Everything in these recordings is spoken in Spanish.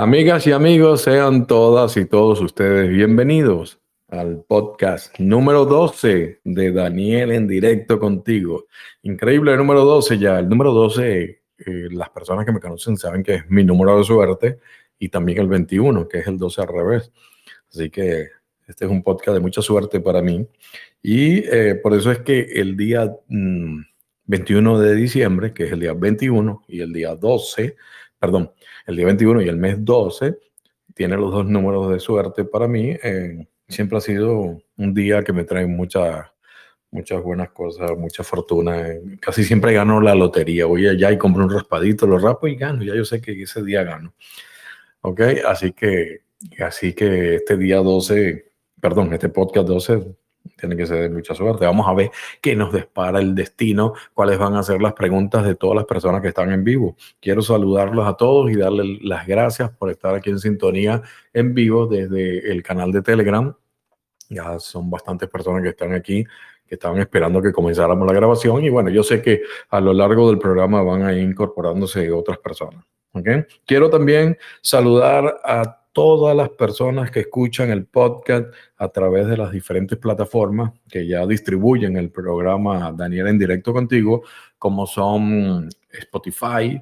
Amigas y amigos, sean todas y todos ustedes bienvenidos al podcast número 12 de Daniel en directo contigo. Increíble número 12 ya. El número 12, eh, las personas que me conocen saben que es mi número de suerte y también el 21, que es el 12 al revés. Así que este es un podcast de mucha suerte para mí. Y eh, por eso es que el día 21 mm, de diciembre, que es el día 21, y el día 12, perdón, el día 21 y el mes 12, tiene los dos números de suerte para mí. Eh, siempre ha sido un día que me trae mucha, muchas buenas cosas, mucha fortuna. Casi siempre gano la lotería. Voy allá y compro un raspadito, lo rapo y gano. Ya yo sé que ese día gano. ¿Ok? Así que, así que este día 12, perdón, este podcast 12 tiene que ser de mucha suerte. Vamos a ver qué nos dispara el destino, cuáles van a ser las preguntas de todas las personas que están en vivo. Quiero saludarlos a todos y darles las gracias por estar aquí en sintonía en vivo desde el canal de Telegram. Ya son bastantes personas que están aquí, que estaban esperando que comenzáramos la grabación. Y bueno, yo sé que a lo largo del programa van a ir incorporándose otras personas. ¿okay? Quiero también saludar a todas las personas que escuchan el podcast a través de las diferentes plataformas que ya distribuyen el programa Daniel en directo contigo, como son Spotify,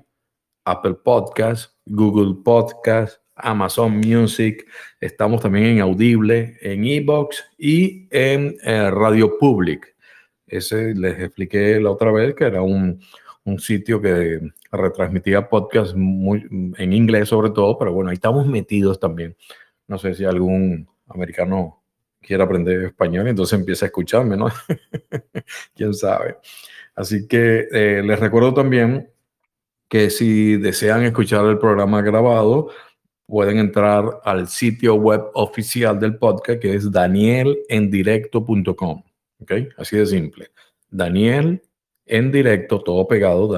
Apple Podcast, Google Podcast, Amazon Music, estamos también en Audible, en Evox y en eh, Radio Public. Ese les expliqué la otra vez que era un, un sitio que retransmitía podcast muy, en inglés sobre todo, pero bueno, ahí estamos metidos también. No sé si algún americano quiere aprender español, entonces empieza a escucharme, ¿no? Quién sabe. Así que eh, les recuerdo también que si desean escuchar el programa grabado, pueden entrar al sitio web oficial del podcast que es danielendirecto.com. ¿Ok? Así de simple. Daniel en directo, todo pegado,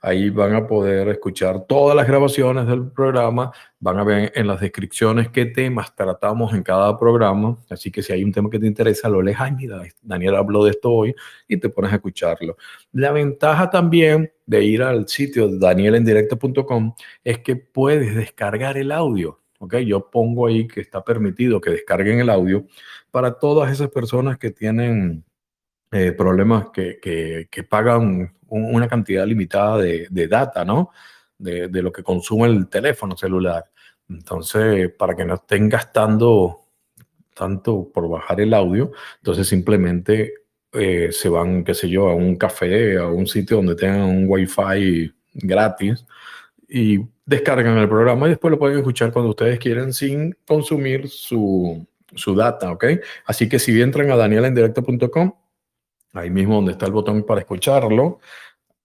Ahí van a poder escuchar todas las grabaciones del programa, van a ver en las descripciones qué temas tratamos en cada programa, así que si hay un tema que te interesa, lo lees, ay, mira, Daniel habló de esto hoy y te pones a escucharlo. La ventaja también de ir al sitio danielendirecto.com es que puedes descargar el audio. ¿ok? Yo pongo ahí que está permitido que descarguen el audio para todas esas personas que tienen eh, problemas que, que, pagan una cantidad limitada de, de data, ¿no? De, de, lo que consume el teléfono celular. Entonces, para que no estén gastando tanto por bajar el audio, entonces simplemente eh, se van, qué sé yo, a un café, a un sitio donde tengan un wifi gratis y descargan el programa y después lo pueden escuchar cuando ustedes quieran sin consumir su, su data, ¿ok? Así que si entran a danielendirecto.com, ahí mismo donde está el botón para escucharlo,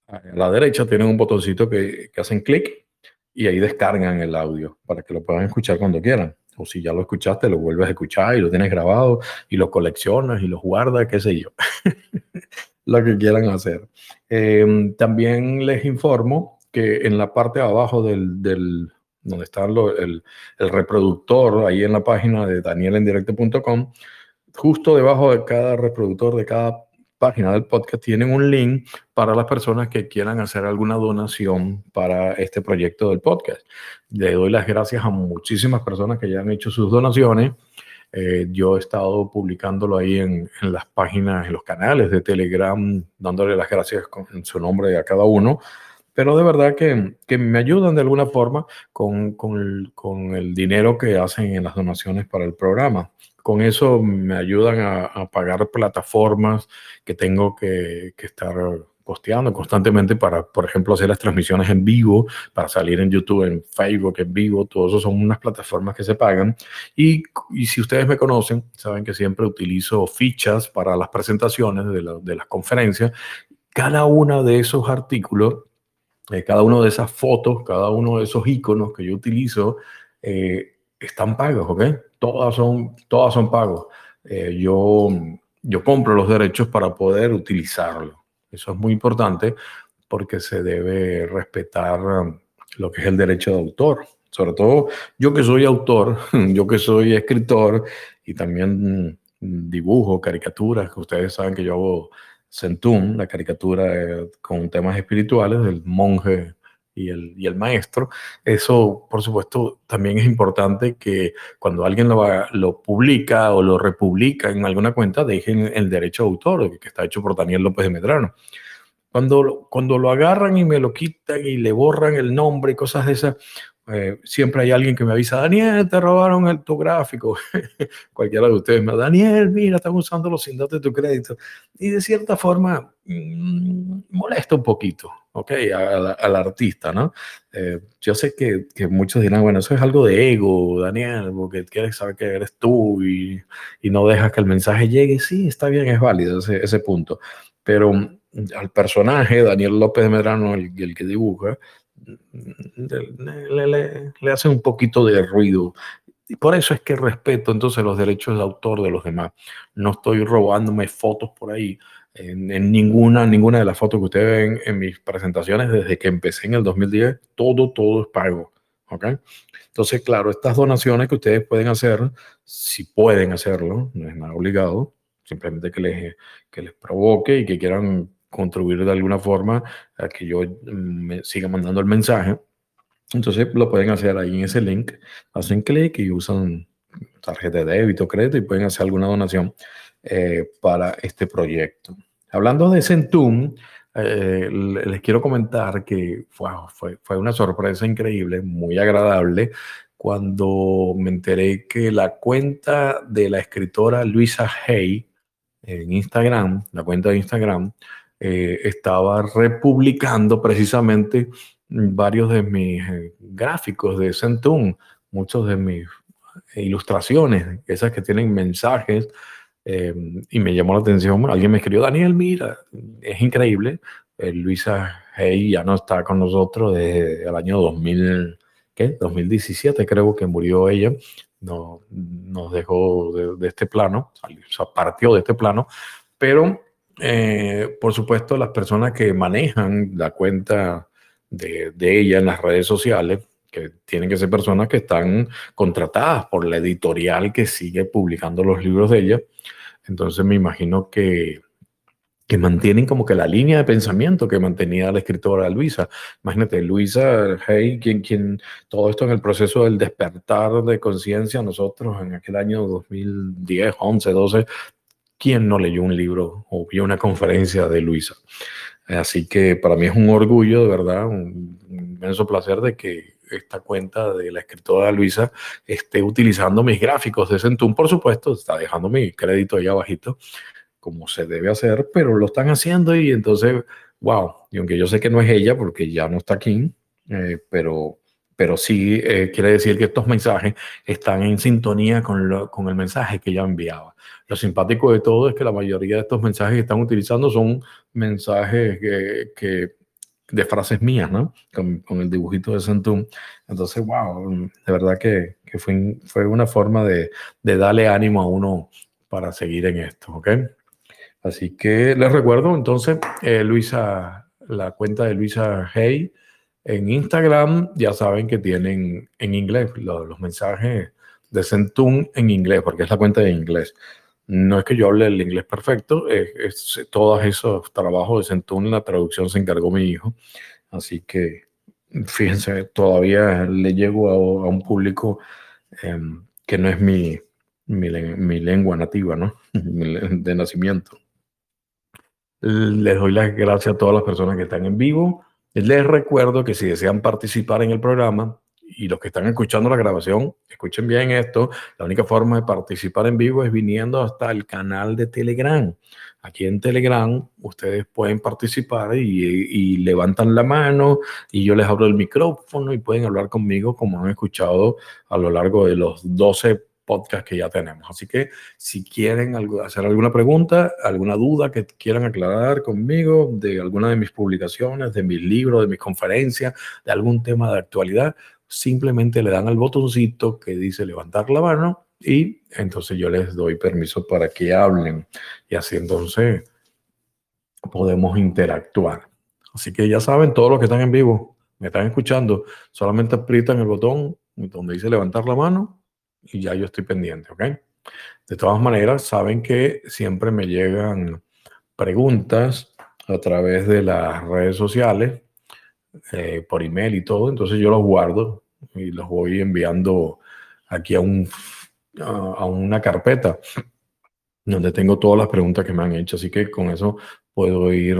a la derecha tienen un botoncito que, que hacen clic y ahí descargan el audio para que lo puedan escuchar cuando quieran. O si ya lo escuchaste, lo vuelves a escuchar y lo tienes grabado y lo coleccionas y lo guardas, qué sé yo. lo que quieran hacer. Em, también les informo que en la parte de abajo del, del donde está el, el, reproductor, ahí en la página de danielendirecto.com, justo debajo de cada reproductor, de cada página del podcast tienen un link para las personas que quieran hacer alguna donación para este proyecto del podcast. Le doy las gracias a muchísimas personas que ya han hecho sus donaciones. Eh, yo he estado publicándolo ahí en, en, las páginas, en los canales de Telegram, dándole las gracias con, en su nombre a cada uno. Pero de verdad que, que me ayudan de alguna forma con, con, el, con el dinero que hacen en las donaciones para el programa. Con eso me ayudan a, pagar plataformas que tengo que, estar posteando constantemente para, por ejemplo, hacer las transmisiones en vivo, para salir en YouTube, en Facebook, en vivo, todo eso son unas plataformas que se pagan. Y, si ustedes me conocen, saben que siempre utilizo fichas para las presentaciones de, las conferencias. Cada uno de esos artículos, eh, cada una de esas fotos, cada uno de esos iconos que yo utilizo, eh, están pagos, ¿ok? Todas son, todas son pagos. Eh, yo, yo compro los derechos para poder utilizarlo. Eso es muy importante porque se debe respetar um, lo que es el derecho de autor. Sobre todo yo que soy autor, yo que soy escritor y también dibujo caricaturas, que ustedes saben que yo hago Centum, la caricatura eh, con temas espirituales del monje y el, y el maestro. Eso, por supuesto, también es importante que cuando alguien lo, lo publica o lo republica en alguna cuenta, dejen el derecho de autor, que está hecho por Daniel López de Medrano. Cuando, cuando lo agarran y me lo quitan y le borran el nombre y cosas de esas, eh, siempre hay alguien que me avisa, Daniel, te robaron el, tu gráfico. Cualquiera de ustedes me Daniel, mira, están usando los sin de tu crédito. Y de cierta forma mmm, molesta un poquito, ¿ok? Al artista, ¿no? Eh, yo sé que, que, muchos dirán, bueno, eso es algo de ego, Daniel, porque quieres saber que eres tú y, y no dejas que el mensaje llegue. Sí, está bien, es válido ese, ese punto. Pero mm, al personaje, Daniel López de Medrano, el que dibuja, le, le, hace un poquito de ruido. Y por eso es que respeto entonces los derechos de autor de los demás. No estoy robándome fotos por ahí. En, en, ninguna, ninguna de las fotos que ustedes ven en mis presentaciones desde que empecé en el 2010, todo, todo es pago. ¿ok? Entonces, claro, estas donaciones que ustedes pueden hacer, si pueden hacerlo, no es nada obligado, simplemente que les, que les provoque y que quieran contribuir de alguna forma a que yo mm, me siga mandando el mensaje. Entonces lo pueden hacer ahí en ese link, hacen clic y usan tarjeta de débito, crédito y pueden hacer alguna donación eh, para este proyecto. Hablando de Centum, eh, les quiero comentar que fue, fue una sorpresa increíble, muy agradable, cuando me enteré que la cuenta de la escritora Luisa Hay en Instagram, la cuenta de Instagram, eh, estaba republicando precisamente varios de mis eh, gráficos de Centum, muchos de mis ilustraciones, esas que tienen mensajes, eh, y me llamó la atención, alguien me escribió, Daniel, mira, es increíble, Luisa Hey ya no está con nosotros desde el año 2000, ¿qué? 2017 creo que murió ella, no, nos dejó de, este plano, o sea, partió de este plano, pero eh, por supuesto, las personas que manejan la cuenta de, ella en las redes sociales, que tienen que ser personas que están contratadas por la editorial que sigue publicando los libros de ella. Entonces me imagino que, que mantienen como que la línea de pensamiento que mantenía la escritora Luisa. Imagínate, Luisa Hey, quien, quien todo esto en el proceso del despertar de conciencia, nosotros en aquel año 2010, 11, 12, ¿quién no leyó un libro o vio una conferencia de Luisa? Así que para mí es un orgullo, de verdad, un inmenso placer de que esta cuenta de la escritora Luisa esté utilizando mis gráficos de Centum, por supuesto, está dejando mi crédito ahí abajito, como se debe hacer, pero lo están haciendo y entonces, wow, y aunque yo sé que no es ella porque ya no está aquí, eh, pero pero sí eh, quiere decir que estos mensajes están en sintonía con, lo, con el mensaje que ella enviaba. Lo simpático de todo es que la mayoría de estos mensajes que están utilizando son mensajes que, que de frases mías, ¿no? Con, con, el dibujito de Santum. Entonces, wow, de verdad que, que fue, fue, una forma de, de, darle ánimo a uno para seguir en esto, ¿ok? Así que les recuerdo entonces, eh, Luisa, la cuenta de Luisa Hey en Instagram ya saben que tienen en inglés los, los mensajes de Centum en inglés, porque es la cuenta de inglés. No es que yo hable el inglés perfecto, es, es todos esos trabajos de Centum, la traducción se encargó mi hijo. Así que, fíjense, todavía le llego a, a un público eh, que no es mi, mi, mi, lengua nativa, ¿no? de nacimiento. Les doy las gracias a todas las personas que están en vivo. Les recuerdo que si desean participar en el programa y los que están escuchando la grabación, escuchen bien esto, la única forma de participar en vivo es viniendo hasta el canal de Telegram. Aquí en Telegram ustedes pueden participar y, levantan la mano y yo les abro el micrófono y pueden hablar conmigo como han escuchado a lo largo de los 12 podcast que ya tenemos. Así que si quieren hacer alguna pregunta, alguna duda que quieran aclarar conmigo de alguna de mis publicaciones, de mis libros, de mis conferencias, de algún tema de actualidad, simplemente le dan al botoncito que dice levantar la mano y entonces yo les doy permiso para que hablen y así entonces podemos interactuar. Así que ya saben, todos los que están en vivo, me están escuchando, solamente aprietan el botón donde dice levantar la mano y ya yo estoy pendiente, ¿ok? De todas maneras, saben que siempre me llegan preguntas a través de las redes sociales eh, por email y todo, entonces yo los guardo y los voy enviando aquí a, un, a una carpeta donde tengo todas las preguntas que me han hecho, así que con eso puedo ir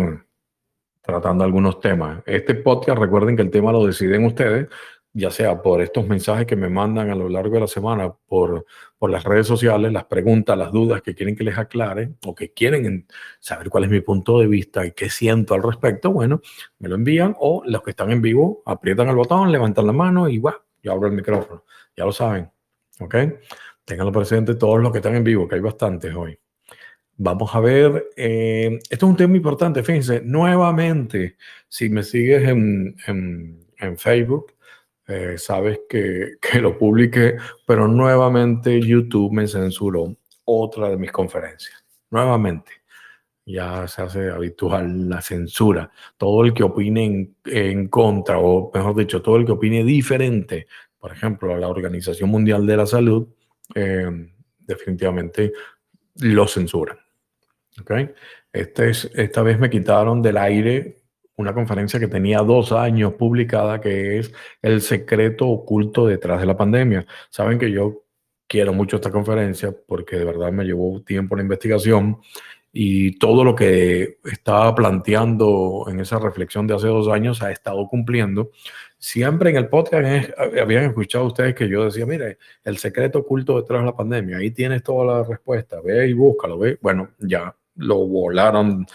tratando algunos temas. Este podcast, recuerden que el tema lo deciden ustedes, ya sea por estos mensajes que me mandan a lo largo de la semana, por, por las redes sociales, las preguntas, las dudas que quieren que les aclare o que quieren saber cuál es mi punto de vista y qué siento al respecto, bueno, me lo envían o los que están en vivo aprietan el botón, levantan la mano y yo abro el micrófono. Ya lo saben, ¿ok? Tenganlo presente todos los que están en vivo, que hay bastantes hoy. Vamos a ver, eh, esto es un tema importante, fíjense, nuevamente, si me sigues en, en Facebook, eh, sabes que, que, lo publiqué, pero nuevamente YouTube me censuró otra de mis conferencias. Nuevamente, ya se hace habitual la censura. Todo el que opine en, contra, o mejor dicho, todo el que opine diferente, por ejemplo, a la Organización Mundial de la Salud, eh, definitivamente lo censuran. ¿Okay? Este es, esta vez me quitaron del aire una conferencia que tenía dos años publicada, que es El secreto oculto detrás de la pandemia. Saben que yo quiero mucho esta conferencia porque de verdad me llevó tiempo la investigación y todo lo que estaba planteando en esa reflexión de hace dos años ha estado cumpliendo. Siempre en el podcast habían escuchado ustedes que yo decía, mire, el secreto oculto detrás de la pandemia, ahí tienes toda la respuesta, ve y búscalo, ve. Bueno, ya lo volaron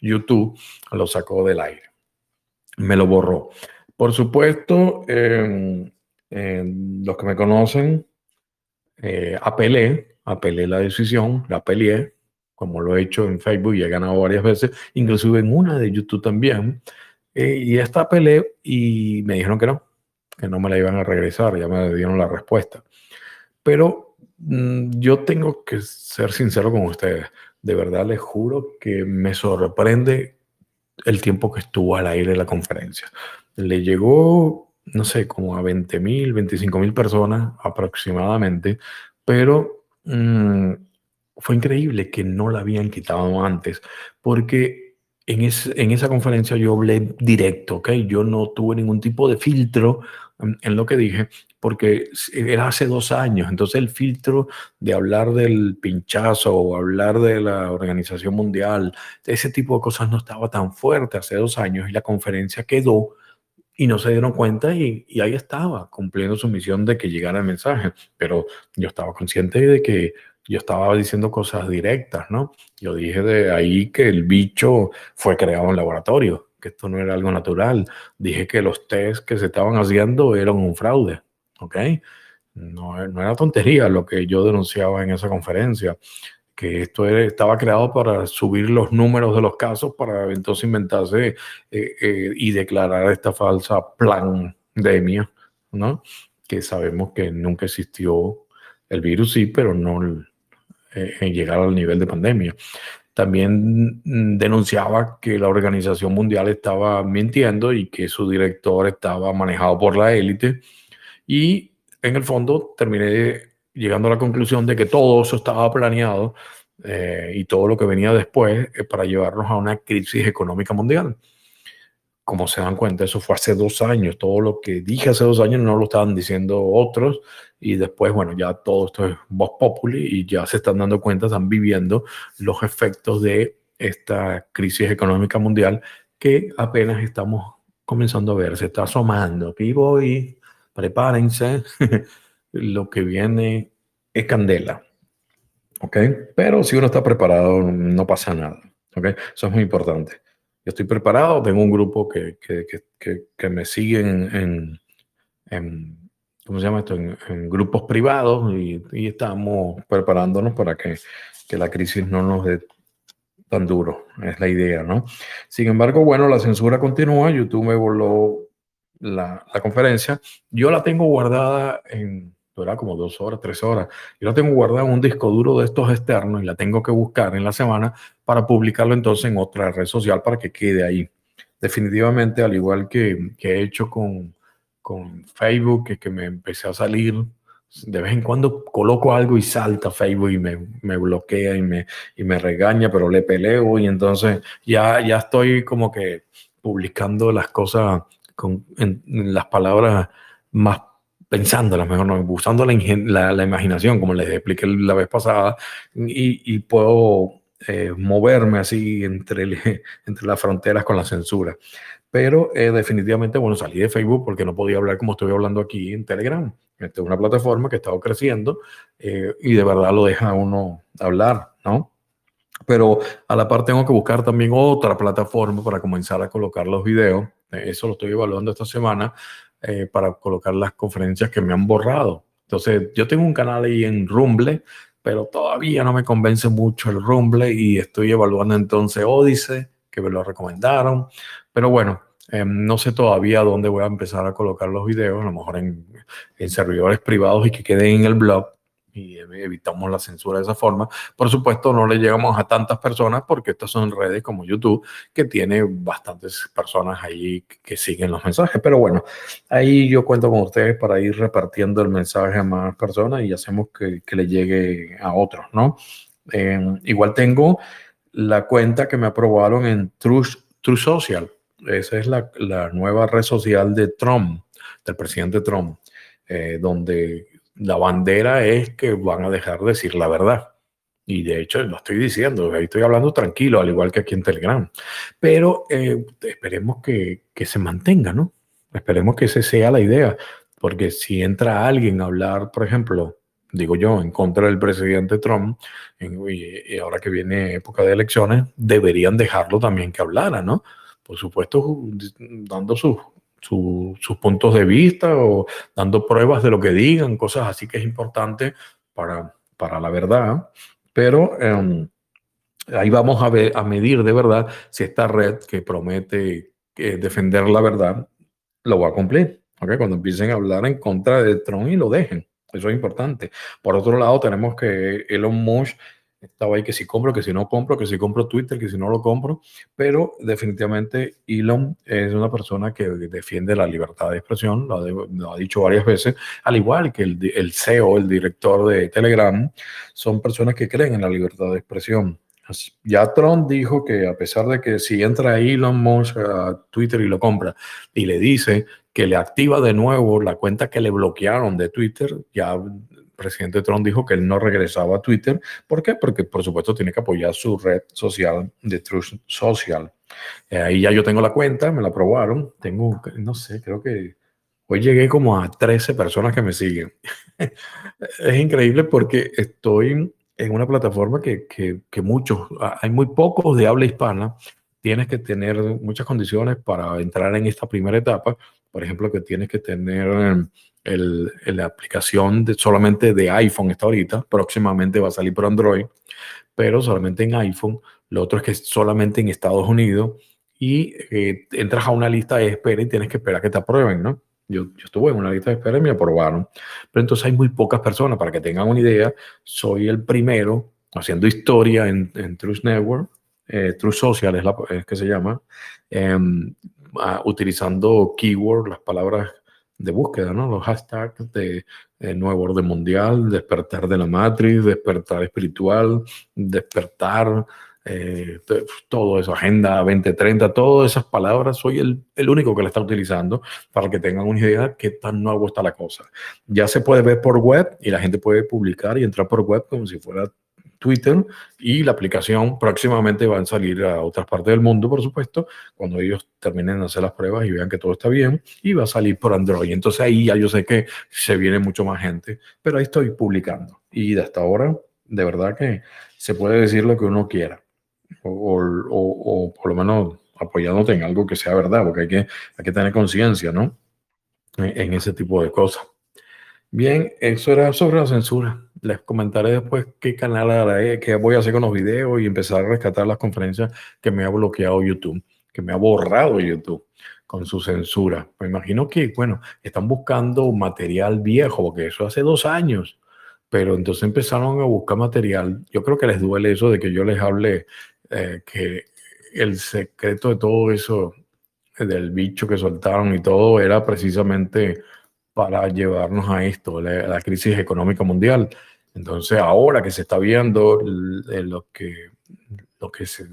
YouTube lo sacó del aire. Me lo borró. Por supuesto, los que me conocen, eh, apelé, apelé la decisión, la peleé, como lo he hecho en Facebook y he ganado varias veces, inclusive en una de YouTube también. Eh, y esta apelé y me dijeron que no, que no me la iban a regresar, ya me dieron la respuesta. Pero mm, yo tengo que ser sincero con ustedes de verdad les juro que me sorprende el tiempo que estuvo al aire la conferencia. Le llegó, no sé, como a 20 mil, 25 mil personas aproximadamente, pero mm, fue increíble que no la habían quitado antes, porque en, en esa conferencia yo hablé directo, ¿ok? Yo no tuve ningún tipo de filtro en lo que dije, porque era hace dos años, entonces el filtro de hablar del pinchazo o hablar de la Organización Mundial, ese tipo de cosas no estaba tan fuerte hace dos años y la conferencia quedó y no se dieron cuenta y, y ahí estaba, cumpliendo su misión de que llegara el mensaje, pero yo estaba consciente de que yo estaba diciendo cosas directas, ¿no? Yo dije de ahí que el bicho fue creado en laboratorio, que esto no era algo natural. Dije que los test que se estaban haciendo eran un fraude, ¿ok? No, era tontería lo que yo denunciaba en esa conferencia, que esto estaba creado para subir los números de los casos para entonces inventarse eh, eh, y declarar esta falsa pandemia, ¿no? Que sabemos que nunca existió el virus, sí, pero no eh, en llegar al nivel de pandemia. También mm, denunciaba que la Organización Mundial estaba mintiendo y que su director estaba manejado por la élite. Y en el fondo terminé llegando a la conclusión de que todo eso estaba planeado eh, y todo lo que venía después eh, para llevarnos a una crisis económica mundial como se dan cuenta, eso fue hace dos años. Todo lo que dije hace dos años no lo estaban diciendo otros. Y después, bueno, ya todo esto es voz populi y ya se están dando cuenta, están viviendo los efectos de esta crisis económica mundial que apenas estamos comenzando a ver. Se está asomando. Aquí voy, prepárense. lo que viene es candela. ¿Ok? Pero si uno está preparado, no pasa nada. ¿Ok? Eso es muy importante yo estoy preparado, tengo un grupo que, que, que, que me sigue en, en, ¿cómo se llama esto? En, grupos privados y, y, estamos preparándonos para que, que la crisis no nos dé tan duro, es la idea, ¿no? Sin embargo, bueno, la censura continúa, YouTube me voló la, conferencia, yo la tengo guardada en era como dos horas, tres horas. Yo la tengo guardada en un disco duro de estos externos y la tengo que buscar en la semana para publicarlo entonces en otra red social para que quede ahí. Definitivamente, al igual que, que he hecho con, con Facebook, que, que me empecé a salir, de vez en cuando coloco algo y salta Facebook y me, me, bloquea y me, y me regaña, pero le peleo y entonces ya, ya estoy como que publicando las cosas con en, las palabras más pensándolas mejor, no, usando la, la, imaginación, como les expliqué la vez pasada, y, y puedo eh, moverme así entre, entre las fronteras con la censura. Pero eh, definitivamente, bueno, salí de Facebook porque no podía hablar como estoy hablando aquí en Telegram. Esta es una plataforma que ha estado creciendo eh, y de verdad lo deja uno hablar, ¿no? Pero a la par tengo que buscar también otra plataforma para comenzar a colocar los videos. eso lo estoy evaluando esta semana para colocar las conferencias que me han borrado. Entonces, yo tengo un canal ahí en Rumble, pero todavía no me convence mucho el Rumble y estoy evaluando entonces Odyssey, que me lo recomendaron. Pero bueno, em, no sé todavía dónde voy a empezar a colocar los videos, a lo mejor en, en servidores privados y que queden en el blog y evitamos la censura de esa forma. Por supuesto, no le llegamos a tantas personas porque estas son redes como YouTube que tiene bastantes personas ahí que siguen los mensajes. Pero bueno, ahí yo cuento con ustedes para ir repartiendo el mensaje a más personas y hacemos que, que le llegue a otros, ¿no? Em, igual tengo la cuenta que me aprobaron en True, True Social. Esa es la, la, nueva red social de Trump, del presidente Trump, eh, donde la bandera es que van a dejar de decir la verdad. Y de hecho lo estoy diciendo, ahí estoy hablando tranquilo, al igual que aquí en Telegram. Pero eh, esperemos que, que, se mantenga, ¿no? Esperemos que esa sea la idea. Porque si entra alguien a hablar, por ejemplo, digo yo, en contra del presidente Trump, y, ahora que viene época de elecciones, deberían dejarlo también que hablara, ¿no? Por supuesto, dando sus sus puntos de vista o dando pruebas de lo que digan, cosas así que es importante para, para la verdad. Pero em, ahí vamos a, ver, a medir de verdad si esta red que promete eh, defender la verdad lo va a cumplir. ¿okay? Cuando empiecen a hablar en contra de Trump y lo dejen. Eso es importante. Por otro lado, tenemos que Elon Musk estaba ahí que si compro, que si no compro, que si compro Twitter, que si no lo compro, pero definitivamente Elon es una persona que defiende la libertad de expresión, lo, ha dicho varias veces, al igual que el, el, CEO, el director de Telegram, son personas que creen en la libertad de expresión. Ya Trump dijo que a pesar de que si entra Elon Musk a Twitter y lo compra y le dice que le activa de nuevo la cuenta que le bloquearon de Twitter, ya presidente Trump dijo que él no regresaba a Twitter. ¿Por qué? Porque por supuesto tiene que apoyar su red social de Truth Social. Eh, ahí ya yo tengo la cuenta, me la aprobaron. Tengo, no sé, creo que hoy llegué como a 13 personas que me siguen. es increíble porque estoy en una plataforma que, que, que muchos, hay muy pocos de habla hispana. Tienes que tener muchas condiciones para entrar en esta primera etapa. Por ejemplo, que tienes que tener el, la aplicación de, solamente de iPhone está ahorita, próximamente va a salir por Android, pero solamente en iPhone. Lo otro es que solamente en Estados Unidos y eh, entras a una lista de espera y tienes que esperar que te aprueben, ¿no? Yo, yo, estuve en una lista de espera y me aprobaron. Pero entonces hay muy pocas personas. Para que tengan una idea, soy el primero haciendo historia en, en Truth Network, eh, Truth Social es, la, es que se llama, em, utilizando keyword, las palabras de búsqueda, ¿no? Los hashtags de eh, nuevo orden mundial, despertar de la matriz, despertar espiritual, despertar, eh, todo eso, Agenda 2030, todas esas palabras, soy el, el, único que la está utilizando para que tengan una idea de qué tan nuevo está la cosa. Ya se puede ver por web y la gente puede publicar y entrar por web como si fuera Twitter y la aplicación próximamente va a salir a otras partes del mundo, por supuesto, cuando ellos terminen de hacer las pruebas y vean que todo está bien, y va a salir por Android. Entonces ahí ya yo sé que se viene mucho más gente, pero ahí estoy publicando. Y hasta ahora, de verdad que se puede decir lo que uno quiera, o, por lo menos apoyándote en algo que sea verdad, porque hay que, hay que tener conciencia, ¿no? en ese tipo de cosas. Bien, eso era sobre la censura. Les comentaré después qué canal haré, qué voy a hacer con los videos y empezar a rescatar las conferencias que me ha bloqueado YouTube, que me ha borrado YouTube con su censura. Me imagino que, bueno, están buscando material viejo, porque eso hace dos años, pero entonces empezaron a buscar material. Yo creo que les duele eso de que yo les hable eh, que el secreto de todo eso, del bicho que soltaron y todo, era precisamente para llevarnos a esto, la, crisis económica mundial. Entonces, ahora que se está viendo lo que, lo que se,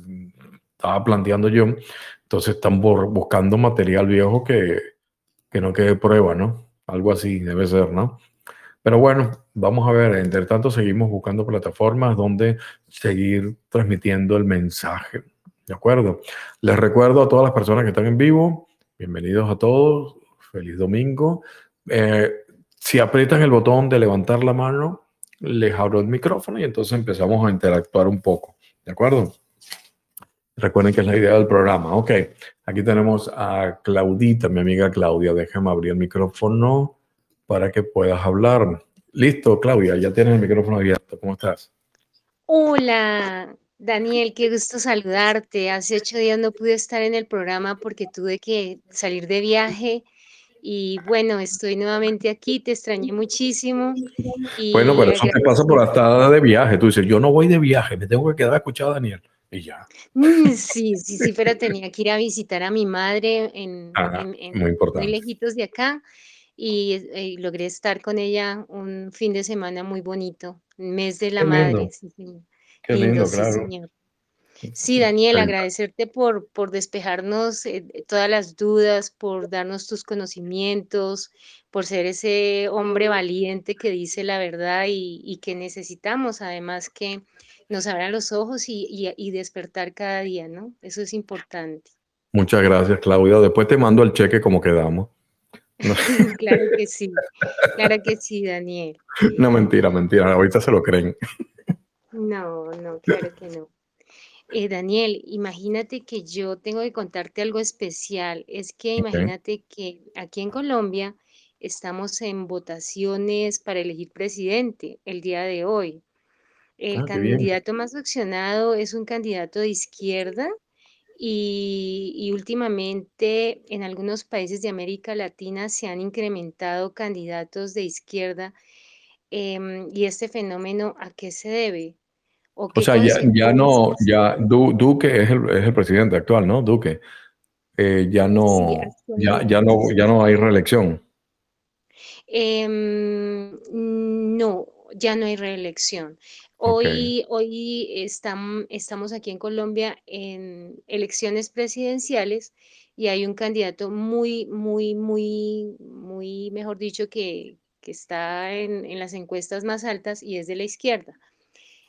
estaba planteando yo. Entonces están buscando material viejo que, que no quede prueba, ¿no? Algo así debe ser, ¿no? Pero bueno, vamos a ver, entre tanto seguimos buscando plataformas donde seguir transmitiendo el mensaje. ¿De acuerdo? Les recuerdo a todas las personas que están en vivo, bienvenidos a todos, feliz domingo. Eh, si aprietan el botón de levantar la mano, les abro el micrófono y entonces empezamos a interactuar un poco. ¿De acuerdo? Recuerden que es la idea del programa. Ok, aquí tenemos a Claudita, mi amiga Claudia. Déjame abrir el micrófono para que puedas hablar. Listo, Claudia, ya tienes el micrófono abierto. ¿Cómo estás? Hola, Daniel, qué gusto saludarte. Hace ocho días no pude estar en el programa porque tuve que salir de viaje y bueno, estoy nuevamente aquí, te extrañé muchísimo. bueno, pero eso te pasa por estar de viaje. Tú dices, yo no voy de viaje, me tengo que quedar a escuchar a Daniel. Y ya. Mm, sí, sí, sí, pero tenía que ir a visitar a mi madre en, muy, lejitos de acá y, eh, logré estar con ella un fin de semana muy bonito, mes de la madre. Sí, Qué lindo, claro. Sí, Daniel, agradecerte por, por despejarnos eh, todas las dudas, por darnos tus conocimientos, por ser ese hombre valiente que dice la verdad y, que necesitamos además que nos abran los ojos y, despertar cada día, ¿no? Eso es importante. Muchas gracias, Claudia. Después te mando el cheque como quedamos. claro que sí, claro que sí, Daniel. No, mentira, mentira, ahorita se lo creen. No, no, claro que no. Eh, Daniel, imagínate que yo tengo que contarte algo especial. Es que imagínate que aquí en Colombia estamos en votaciones para elegir presidente el día de hoy. El ah, candidato más opcionado es un candidato de izquierda y, últimamente en algunos países de América Latina se han incrementado candidatos de izquierda. Em, ¿y este fenómeno a qué se debe? ¿O, sea, ya, no, ya Duque es el, es el, presidente actual, ¿no? Duque. Eh, ya no, ya, ya no, ya no hay reelección. Em, no, ya no hay reelección. Hoy, hoy estamos aquí en Colombia en elecciones presidenciales y hay un candidato muy, muy, muy, muy, mejor dicho, que, que está en, en las encuestas más altas y es de la izquierda.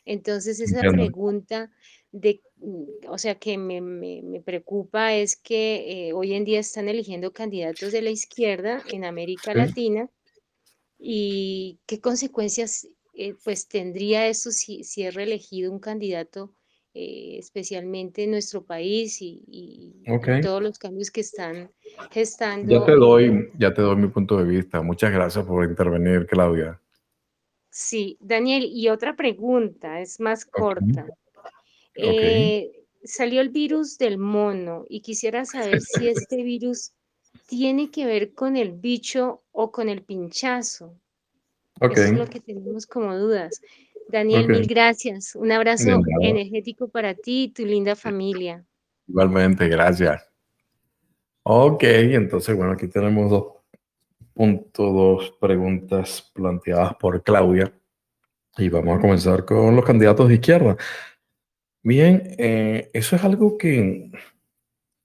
Entonces, esa pregunta de, mm, o sea, que me, preocupa es que eh, hoy en día están eligiendo candidatos de la izquierda en América Latina y qué consecuencias eh, pues tendría eso si, si es reelegido un candidato eh, especialmente en nuestro país y, todos los cambios que están gestando. Ya te doy, ya te doy mi punto de vista. Muchas gracias por intervenir, Claudia. Sí, Daniel, y otra pregunta, es más corta. Eh, salió el virus del mono y quisiera saber si este virus tiene que ver con el bicho o con el pinchazo. Eso es lo que tenemos como dudas. Daniel, mil gracias. Un abrazo energético para ti y tu linda familia. Igualmente, gracias. Ok, entonces, bueno, aquí tenemos dos punto dos preguntas planteadas por Claudia. Y vamos a comenzar con los candidatos de izquierda. Bien, eh, eso es algo que,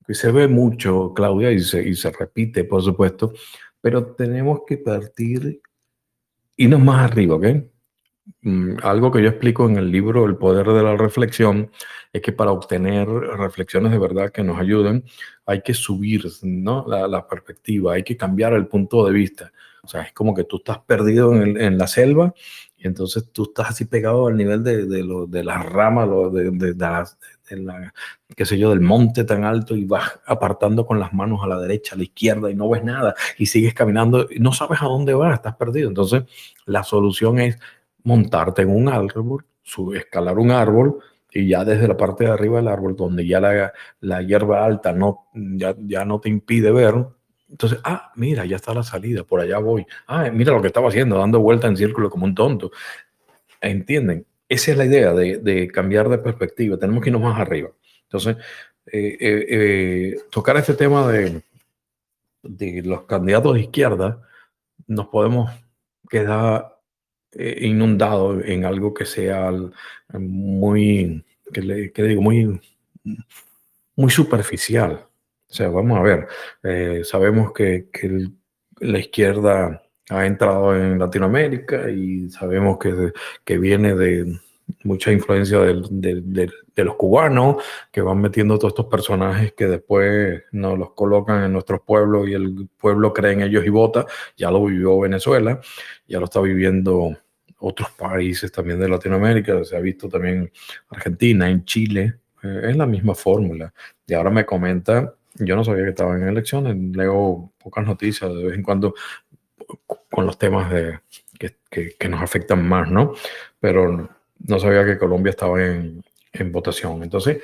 que, se ve mucho, Claudia, y se, y se repite, por supuesto, pero tenemos que partir, irnos más arriba, ¿ok? Mm, algo que yo explico en el libro El poder de la reflexión es que para obtener reflexiones de verdad que nos ayuden, hay que subir ¿no? la, perspectiva, hay que cambiar el punto de vista. O sea, es como que tú estás perdido en, la selva y entonces tú estás así pegado al nivel de, de, lo, de las ramas, de, de, la, qué sé yo, del monte tan alto y vas apartando con las manos a la derecha, a la izquierda y no ves nada y sigues caminando y no sabes a dónde vas, estás perdido. Entonces, la solución es montarte en un árbol, escalar un árbol y ya desde la parte de arriba del árbol, donde ya la, la hierba alta no, ya, ya no te impide ver, entonces, ah, mira, ya está la salida, por allá voy. Ah, mira lo que estaba haciendo, dando vuelta en círculo como un tonto. ¿Entienden? Esa es la idea de, de cambiar de perspectiva. Tenemos que irnos más arriba. Entonces, eh, eh, eh, tocar este tema de, de los candidatos de izquierda, nos podemos quedar inundado en algo que sea muy, que, le, digo, muy, muy superficial. O sea, vamos a ver, eh, sabemos que, que la izquierda ha entrado en Latinoamérica y sabemos que, que viene de mucha influencia de los cubanos que van metiendo todos estos personajes que después nos los colocan en nuestros pueblos y el pueblo cree en ellos y vota. Ya lo vivió Venezuela, ya lo está viviendo otros países también de Latinoamérica, se ha visto también Argentina, en Chile, eh, es la misma fórmula. Y ahora me comenta, yo no sabía que estaba en elecciones, leo pocas noticias de vez en cuando con los temas de, que, que, nos afectan más, ¿no? Pero no sabía que Colombia estaba en, en votación. Entonces,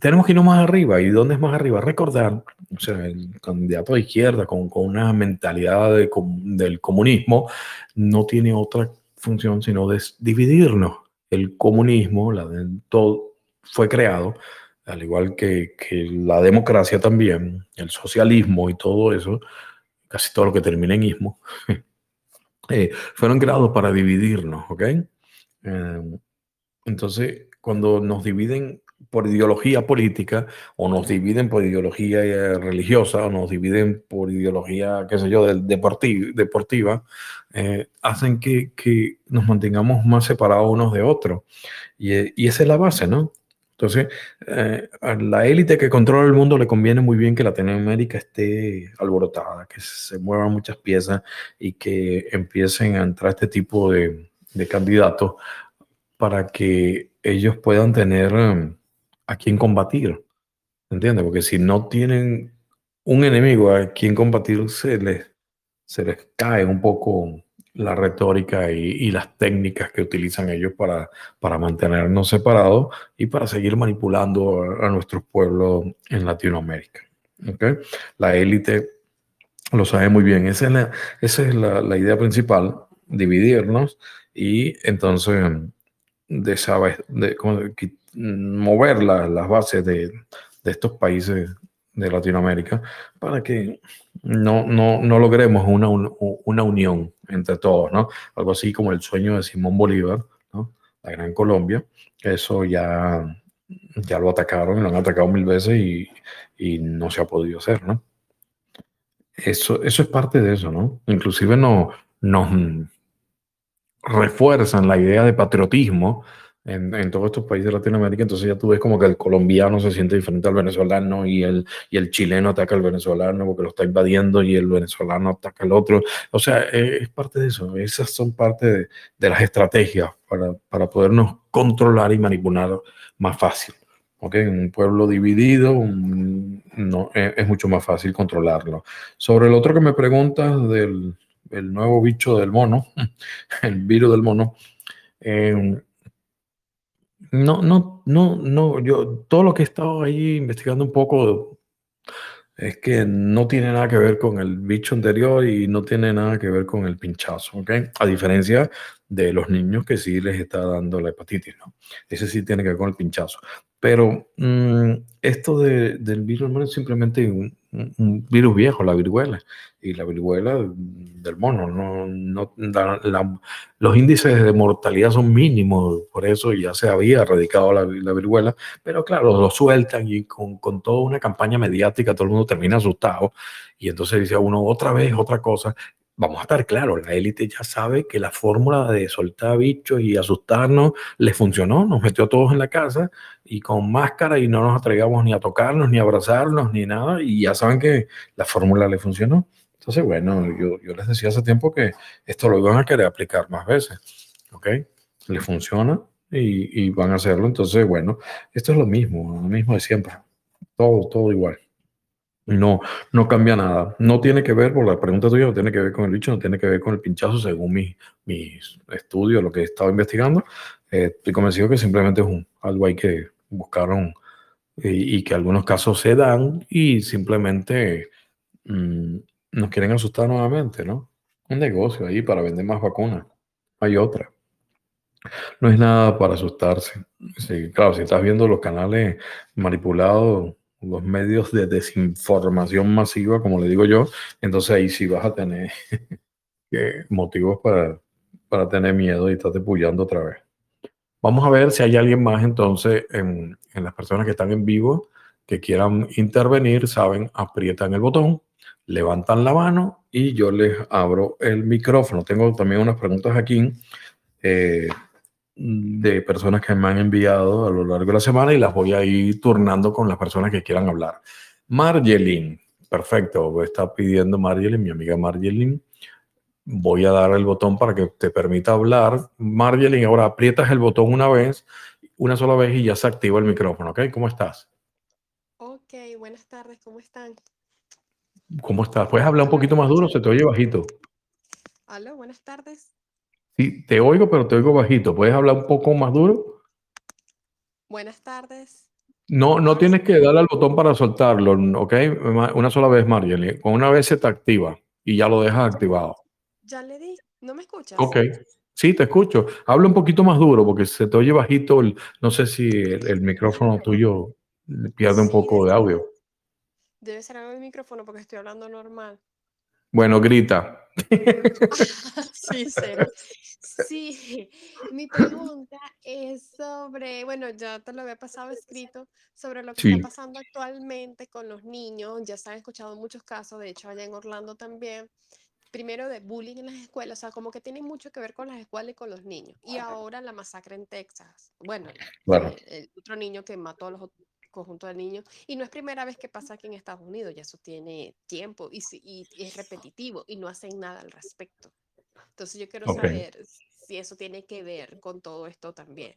tenemos que irnos más arriba. ¿Y dónde es más arriba? Recordar, o sea, el candidato de izquierda con, con una mentalidad de, del comunismo no tiene otra función sino de dividirnos. El comunismo, la de, todo, fue creado, al igual que, que la democracia también, el socialismo y todo eso, casi todo lo que termina en ismo, eh, fueron creados para dividirnos, ¿ok? Eh, entonces, cuando nos dividen por ideología política o nos dividen por ideología eh, religiosa o nos dividen por ideología, qué sé yo, deportiva, hacen que, que, nos mantengamos más separados unos de otros. Y, y, esa es la base, ¿no? Entonces, eh, a la élite que controla el mundo le conviene muy bien que Latinoamérica esté alborotada, que se muevan muchas piezas y que empiecen a entrar este tipo de, candidatos para que ellos puedan tener um, a quien combatir. ¿Entiendes? Porque si no tienen un enemigo a quien combatir, se les, cae un poco la retórica y, las técnicas que utilizan ellos para, para mantenernos separados y para seguir manipulando a, nuestros pueblos en Latinoamérica. La élite lo sabe muy bien. Esa es la, esa es la, idea principal, dividirnos y entonces de, de, mover las bases de, de estos países de Latinoamérica para que no, no, no logremos una, una, unión entre todos, ¿no? Algo así como el sueño de Simón Bolívar, ¿no? La Gran Colombia, eso ya, ya lo atacaron, lo han atacado mil veces y, y no se ha podido hacer, ¿no? Eso, eso es parte de eso, ¿no? Inclusive no, nos refuerzan la idea de patriotismo en, todos estos países de Latinoamérica, entonces ya tú ves como que el colombiano se siente diferente al venezolano y el, y el chileno ataca al venezolano porque lo está invadiendo y el venezolano ataca al otro. O sea, eh, es parte de eso. Esas son parte de, las estrategias para, para, podernos controlar y manipular más fácil. ¿okay? Un pueblo dividido no, es, es, mucho más fácil controlarlo. Sobre el otro que me preguntas del el nuevo bicho del mono, el virus del mono, eh, no, no, no, no, yo todo lo que he estado ahí investigando un poco es que no tiene nada que ver con el bicho anterior y no tiene nada que ver con el pinchazo, ¿ok? A diferencia de los niños que sí les está dando la hepatitis, ¿no? Ese sí tiene que ver con el pinchazo. Pero mm, esto de, del virus simplemente un, un, virus viejo, la viruela. Y la viruela del mono, no, no los índices de mortalidad son mínimos, por eso ya se había erradicado la, la viruela. Pero claro, lo sueltan y con, con, toda una campaña mediática todo el mundo termina asustado. Y entonces dice uno otra vez, otra cosa vamos a estar claros, la élite ya sabe que la fórmula de soltar bichos y asustarnos le funcionó, nos metió a todos en la casa y con máscara y no nos atrevamos ni a tocarnos, ni a abrazarnos, ni nada, y ya saben que la fórmula le funcionó. Entonces, bueno, yo, yo les decía hace tiempo que esto lo iban a querer aplicar más veces, ¿ok? Le funciona y, y van a hacerlo, entonces, bueno, esto es lo mismo, lo mismo de siempre, todo, todo igual. No, no cambia nada. No tiene que ver, por la pregunta tuya, no tiene que ver con el bicho, no tiene que ver con el pinchazo, según mis, mis estudios, lo que he estado investigando. Eh, estoy convencido que simplemente es un, algo hay que buscaron y, y, que algunos casos se dan y simplemente mmm, nos quieren asustar nuevamente, ¿no? Un negocio ahí para vender más vacunas. Hay otra. No es nada para asustarse. Sí, claro, si estás viendo los canales manipulados los medios de desinformación masiva, como le digo yo, entonces ahí sí vas a tener motivos para, para tener miedo y estás depullando otra vez. Vamos a ver si hay alguien más entonces en, en, las personas que están en vivo que quieran intervenir, saben, aprietan el botón, levantan la mano y yo les abro el micrófono. Tengo también unas preguntas aquí eh, de personas que me han enviado a lo largo de la semana y las voy a ir turnando con las personas que quieran hablar. Marjelin, perfecto, está pidiendo Marjelin, mi amiga Marjelin. Voy a dar el botón para que te permita hablar. Marjelin, ahora aprietas el botón una vez, una sola vez y ya se activa el micrófono, ¿ok? ¿Cómo estás? Ok, buenas tardes, ¿cómo están? ¿Cómo estás? ¿Puedes hablar un poquito más duro? Se te oye bajito. Hola, buenas tardes. Sí, te oigo, pero te oigo bajito. ¿Puedes hablar un poco más duro? Buenas tardes. No, no tienes que darle al botón para soltarlo, ¿ok? Una sola vez, Marjorie. Con una vez se te activa y ya lo dejas activado. Ya le di. ¿No me escuchas? Ok. Sí, te escucho. Habla un poquito más duro porque se te oye bajito. no sé si el, micrófono tuyo pierde un poco de audio. Debe ser algo el micrófono porque estoy hablando normal. Bueno, grita. sí, cero. Sí, mi pregunta es sobre, bueno, ya te lo había pasado escrito, sobre lo que está pasando actualmente con los niños. Ya se han escuchado muchos casos, de hecho allá en Orlando también. Primero de bullying en las escuelas, o sea, como que tiene mucho que ver con las escuelas y con los niños. Y ahora la masacre en Texas. Bueno, el, otro niño que mató a los conjunto de niños. Y no es primera vez que pasa aquí en Estados Unidos, ya eso tiene tiempo y, y, es repetitivo y no hacen nada al respecto. Entonces yo quiero saber si eso tiene que ver con todo esto también.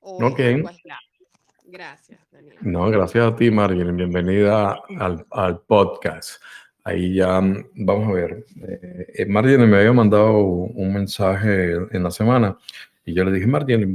O okay. Gracias, Daniel. No, gracias a ti, Marvin. Bienvenida al, al, podcast. Ahí ya, mm, vamos a ver. Eh, eh me había mandado un mensaje en la semana y yo le dije, Marvin,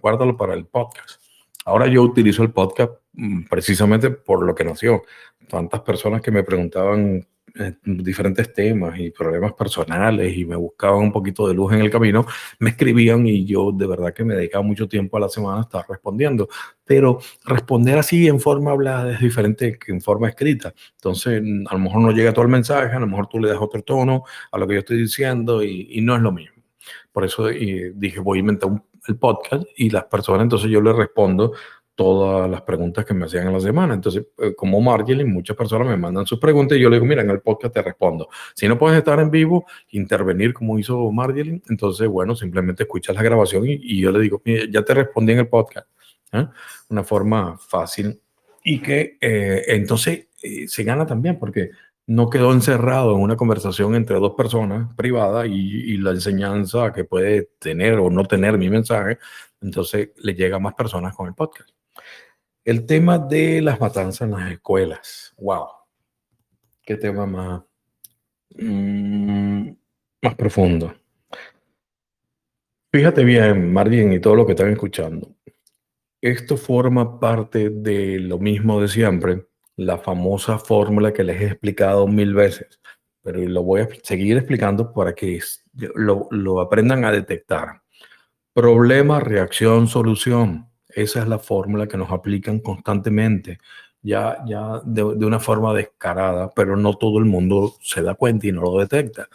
guárdalo para el podcast. Ahora yo utilizo el podcast mm, precisamente por lo que nació. Tantas personas que me preguntaban eh, diferentes temas y problemas personales y me buscaban un poquito de luz en el camino, me escribían y yo de verdad que me dedicaba mucho tiempo a la semana a estar respondiendo. Pero responder así en forma hablada es diferente que en forma escrita. Entonces, a lo mejor no llega todo el mensaje, a lo mejor tú le das otro tono a lo que yo estoy diciendo y, no es lo mismo. Por eso dije, voy a inventar el podcast y las personas, entonces yo les respondo todas las preguntas que me hacían en la semana. Entonces, eh, como Marjorie, muchas personas me mandan sus preguntas y yo le digo, mira, en el podcast te respondo. Si no puedes estar en vivo, intervenir como hizo Marjorie, entonces, bueno, simplemente escuchas la grabación y, yo le digo, mira, ya te respondí en el podcast. ¿eh? Una forma fácil y que eh, entonces se gana también porque no quedó encerrado en una conversación entre dos personas privada y, la enseñanza que puede tener o no tener mi mensaje, entonces le llega a más personas con el podcast. El tema de las matanzas en las escuelas. Wow. Qué tema más, mm, más profundo. Fíjate bien, Martín, y todo lo que están escuchando. Esto forma parte de lo mismo de siempre, la famosa fórmula que les he explicado mil veces, pero lo voy a seguir explicando para que lo, aprendan a detectar. Problema, reacción, solución. Esa es la fórmula que nos aplican constantemente, ya, ya de, una forma descarada, pero no todo el mundo se da cuenta y no lo detecta.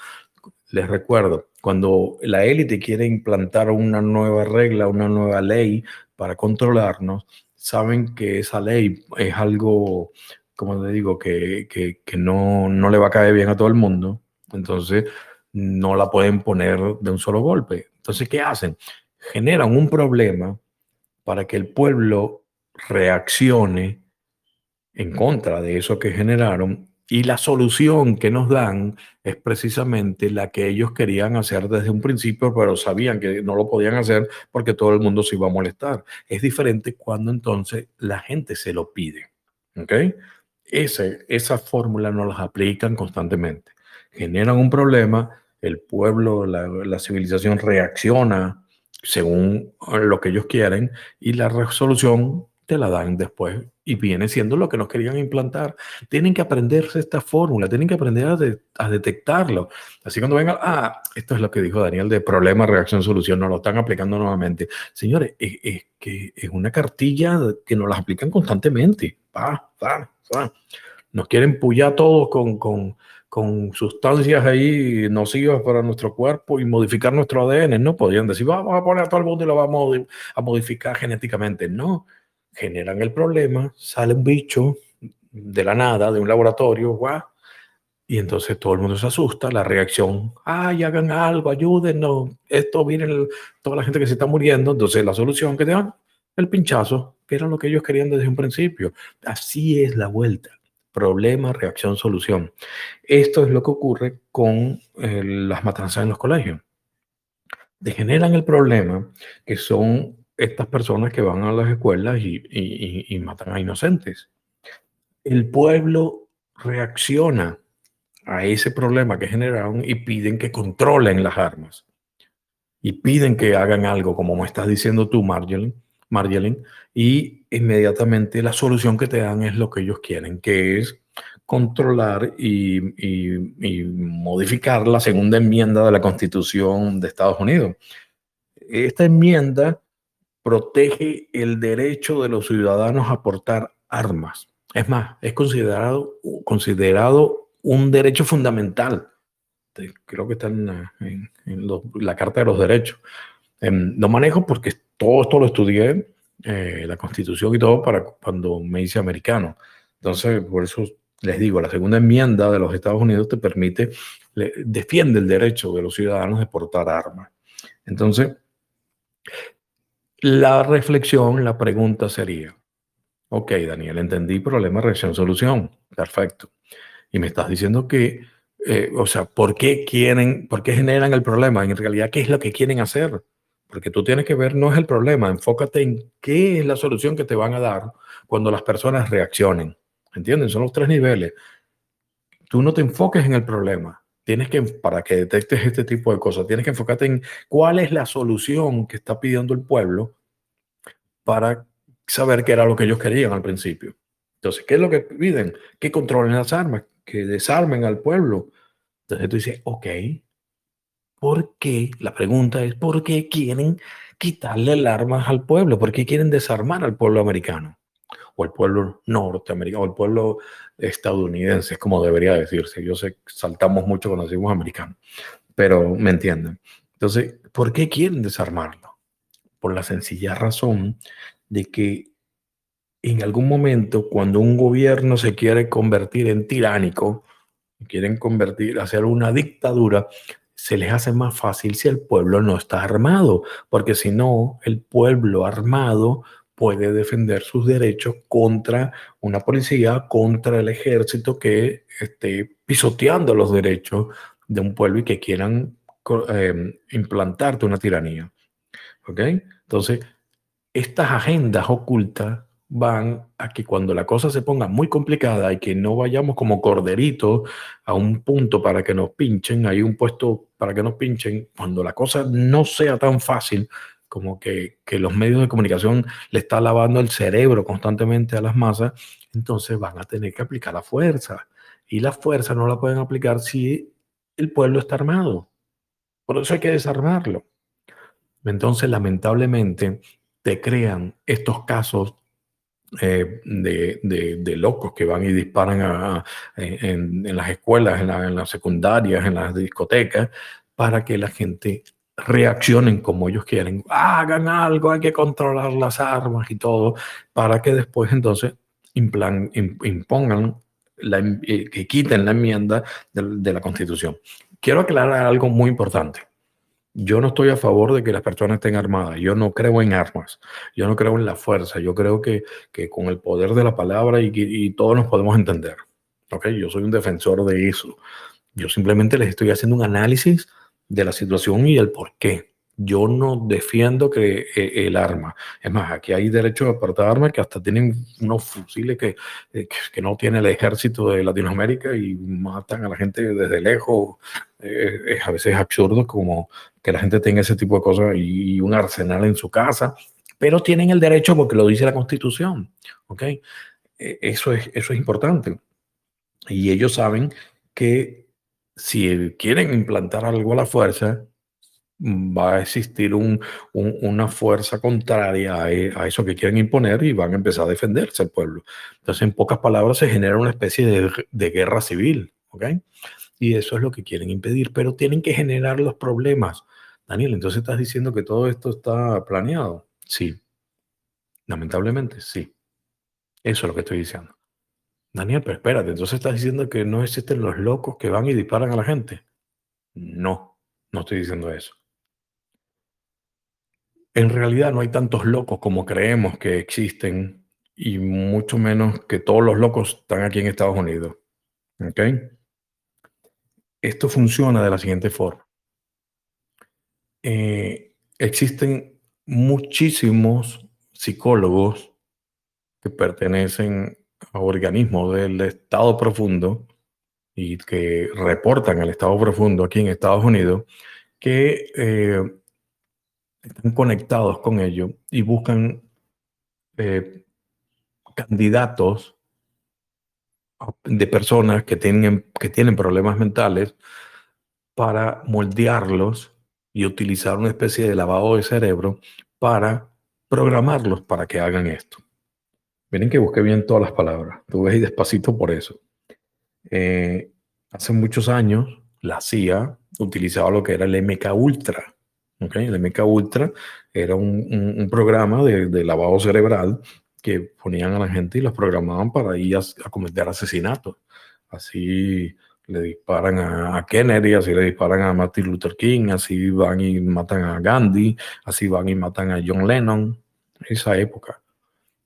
Les recuerdo, cuando la élite quiere implantar una nueva regla, una nueva ley para controlarnos, saben que esa ley es algo, como te digo, que, que, que no, no le va a caer bien a todo el mundo. Entonces, no la pueden poner de un solo golpe. Entonces, ¿qué hacen? Generan un problema para que el pueblo reaccione en contra de eso que generaron y la solución que nos dan es precisamente la que ellos querían hacer desde un principio, pero sabían que no lo podían hacer porque todo el mundo se iba a molestar. Es diferente cuando entonces la gente se lo pide. ¿Ok? Ese, esa fórmula no las aplican constantemente. Generan un problema, el pueblo, la, la civilización reacciona según lo que ellos quieren y la resolución te la dan después y viene siendo lo que nos querían implantar. Tienen que aprenderse esta fórmula, tienen que aprender a, detectarlo. Así cuando vengan, ah, esto es lo que dijo Daniel de problema, reacción, solución, no lo están aplicando nuevamente. Señores, es, que es una cartilla que nos las aplican constantemente. Va, va, va. Nos quieren pullar todos con, con con sustancias ahí nocivas para nuestro cuerpo y modificar nuestro ADN. No podían decir, vamos a poner a todo el mundo y lo vamos a modificar genéticamente. No, generan el problema, sale un bicho de la nada, de un laboratorio, guau, y entonces todo el mundo se asusta, la reacción, ay, hagan algo, ayúdennos, esto viene toda la gente que se está muriendo, entonces la solución que te dan, el pinchazo, que era lo que ellos querían desde un principio. Así es la vuelta. Problema, reacción, solución. Esto es lo que ocurre con eh, las matanzas en los colegios. Degeneran el problema, que son estas personas que van a las escuelas y matan a inocentes. El pueblo reacciona a ese problema que generaron y piden que controlen las armas. Y piden que hagan algo, como me estás diciendo tú, Marjolin, Marjolin, y inmediatamente la solución que te dan es lo que ellos quieren, que es controlar y, y, modificar la segunda enmienda de la Constitución de Estados Unidos. Esta enmienda protege el derecho de los ciudadanos a portar armas. Es más, es considerado, considerado un derecho fundamental. Creo que está en, la, Carta de los Derechos. Em, no manejo porque todo esto lo estudié, eh, la Constitución y todo, para cuando me hice americano. Entonces, por eso les digo, la segunda enmienda de los Estados Unidos te permite, defiende el derecho de los ciudadanos de portar armas. Entonces, la reflexión, la pregunta sería, ok, Daniel, entendí problema, reacción, solución. Perfecto y me estás diciendo que, eh, o sea, ¿por qué quieren, por qué generan el problema? En realidad, ¿qué es lo que quieren hacer? Porque tú tienes que ver, no es el problema, enfócate en qué es la solución que te van a dar cuando las personas reaccionen. ¿Entienden? Son los tres niveles. Tú no te enfoques en el problema. Tienes que, para que detectes este tipo de cosas, tienes que enfocarte en cuál es la solución que está pidiendo el pueblo para saber qué era lo que ellos querían al principio. Entonces, ¿qué es lo que piden? Que controlen las armas, que desarmen al pueblo. Entonces tú dices, ok, ¿por qué? La pregunta es, ¿por qué quieren quitarle el armas al pueblo? ¿Por qué quieren desarmar al pueblo americano? O el pueblo norteamericano, o el pueblo estadounidense, como debería decirse. Yo sé que saltamos mucho cuando decimos americano, pero me entienden. Entonces, ¿por qué quieren desarmarlo? Por la sencilla razón de que en algún momento, cuando un gobierno se quiere convertir en tiránico, quieren convertir, hacer una dictadura, se les hace más fácil si el pueblo no está armado, porque si no, el pueblo armado puede defender sus derechos contra una policía, contra el ejército que esté pisoteando los derechos de un pueblo y que quieran eh, implantarte una tiranía. ¿Ok? Entonces, estas agendas ocultas van a que cuando la cosa se ponga muy complicada y que no vayamos como corderitos a un punto para que nos pinchen, hay un puesto para que nos pinchen, cuando la cosa no sea tan fácil como que, que los medios de comunicación le está lavando el cerebro constantemente a las masas, entonces van a tener que aplicar la fuerza. Y la fuerza no la pueden aplicar si el pueblo está armado. Por eso hay que desarmarlo. Entonces, lamentablemente, te crean estos casos eh, de, locos que van y disparan en, las escuelas, en, las secundarias, en las discotecas, para que la gente reaccionen como ellos quieren. Hagan algo, hay que controlar las armas y todo, para que después entonces impongan, la, eh, que quiten la enmienda de la Constitución. Quiero aclarar algo muy importante. Yo no estoy a favor de que las personas estén armadas. Yo no creo en armas. Yo no creo en la fuerza. Yo creo que, que con el poder de la palabra y, y todos nos podemos entender. ¿okay? Yo soy un defensor de eso. Yo simplemente les estoy haciendo un análisis de la situación y el por qué. Yo no defiendo que eh, el arma. Es más, aquí hay derecho a portar armas que hasta tienen unos fusiles que, eh, que, no tiene el ejército de Latinoamérica y matan a la gente desde lejos. Eh, a veces absurdo como que la gente tenga ese tipo de cosas y, un arsenal en su casa, pero tienen el derecho porque lo dice la Constitución. ¿ok? Eso es, eso es importante. Y ellos saben que si quieren implantar algo a la fuerza, va a existir una fuerza contraria e, a, eso que quieren imponer y van a empezar a defenderse el pueblo. Entonces, en pocas palabras, se genera una especie de, guerra civil, ¿ok? Y eso es lo que quieren impedir, pero tienen que generar los problemas. Daniel, entonces estás diciendo que todo esto está planeado. Sí. Lamentablemente, sí. Eso es lo que estoy diciendo. Daniel, pero espérate, entonces estás diciendo que no existen los locos que van y disparan a la gente. No, no estoy diciendo eso. En realidad no hay tantos locos como creemos que existen y mucho menos que todos los locos están aquí en Estados Unidos. ¿Ok? Esto funciona de la siguiente forma. Eh, existen muchísimos psicólogos que pertenecen organismos del estado profundo y que reportan al estado profundo aquí en Estados Unidos que eh, están conectados con ello y buscan eh, candidatos de personas que tienen, que tienen problemas mentales para moldearlos y utilizar una especie de lavado de cerebro para programarlos para que hagan esto. Miren que busqué bien todas las palabras. Tú ves y despacito por eso. Eh, hace muchos años, la CIA utilizaba lo que era el MK Ultra. ¿okay? El MK Ultra era un, programa de, lavado cerebral que ponían a la gente y los programaban para ir a, cometer asesinatos. Así le disparan a, Kennedy, así le disparan a Martin Luther King, así van y matan a Gandhi, así van y matan a John Lennon. Esa época.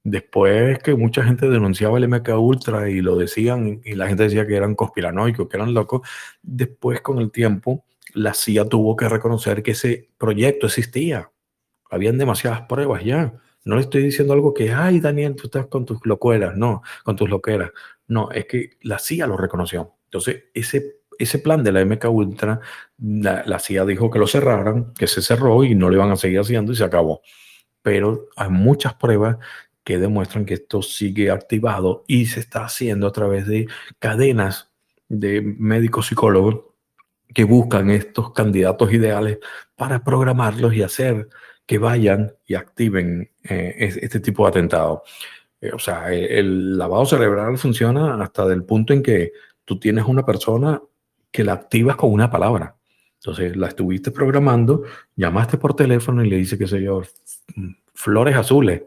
Después que mucha gente denunciaba el MK Ultra y lo decían, y la gente decía que eran conspiranoicos, que eran locos, después con el tiempo la CIA tuvo que reconocer que ese proyecto existía. Habían demasiadas pruebas ya. No le estoy diciendo algo que, ay, Daniel, tú estás con tus locueras. No, con tus loqueras. No, es que la CIA lo reconoció. Entonces, ese, ese plan de la MK Ultra, la, la CIA dijo que lo cerraran, que se cerró y no lo iban a seguir haciendo y se acabó. Pero hay muchas pruebas que demuestran que esto sigue activado y se está haciendo a través de cadenas de médicos psicólogos que buscan estos candidatos ideales para programarlos y hacer que vayan y activen eh, este tipo de atentado. Eh, o sea, el, lavado cerebral funciona hasta del punto en que tú tienes una persona que la activas con una palabra. Entonces, la estuviste programando, llamaste por teléfono y le dice, qué sé yo, flores azules.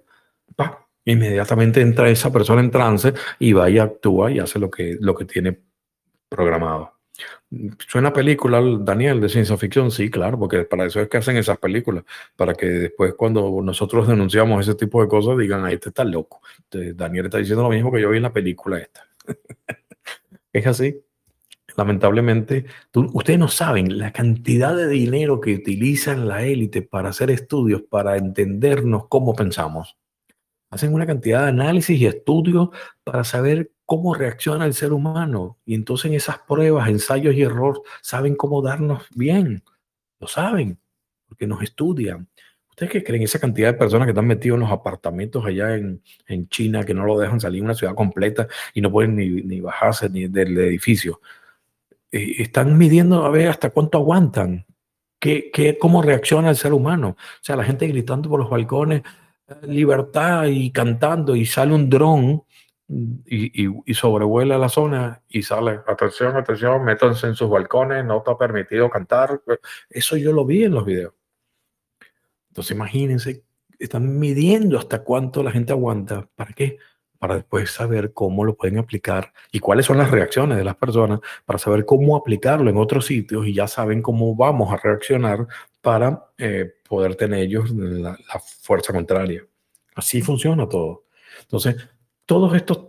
Inmediatamente entra esa persona en trance y va y actúa y hace lo que, lo que tiene programado. ¿Suena película, Daniel, de ciencia ficción? Sí, claro, porque para eso es que hacen esas películas, para que después cuando nosotros denunciamos ese tipo de cosas digan, ahí este está loco. Daniel está diciendo lo mismo que yo vi en la película esta. es así. Lamentablemente, ustedes no saben la cantidad de dinero que utilizan la élite para hacer estudios, para entendernos cómo pensamos. Hacen una cantidad de análisis y estudios para saber cómo reacciona el ser humano. Y entonces en esas pruebas, ensayos y errores, saben cómo darnos bien. Lo saben, porque nos estudian. ¿Ustedes qué creen? Esa cantidad de personas que están metidos en los apartamentos allá en, en China, que no lo dejan salir una ciudad completa y no pueden ni, ni bajarse ni del edificio. Eh, están midiendo a ver hasta cuánto aguantan. ¿Qué, qué, ¿Cómo reacciona el ser humano? O sea, la gente gritando por los balcones, libertad y cantando y sale un dron y, sobrevuela la zona y sale, atención, atención, métanse en sus balcones, no está permitido cantar. Eso yo lo vi en los videos. Entonces imagínense, están midiendo hasta cuánto la gente aguanta. ¿Para qué? Para después saber cómo lo pueden aplicar y cuáles son las reacciones de las personas, para saber cómo aplicarlo en otros sitios y ya saben cómo vamos a reaccionar para eh, poder tener ellos la fuerza contraria. Así funciona todo. Entonces, todos estos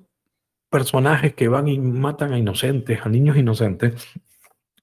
personajes que van y matan a inocentes, a niños inocentes,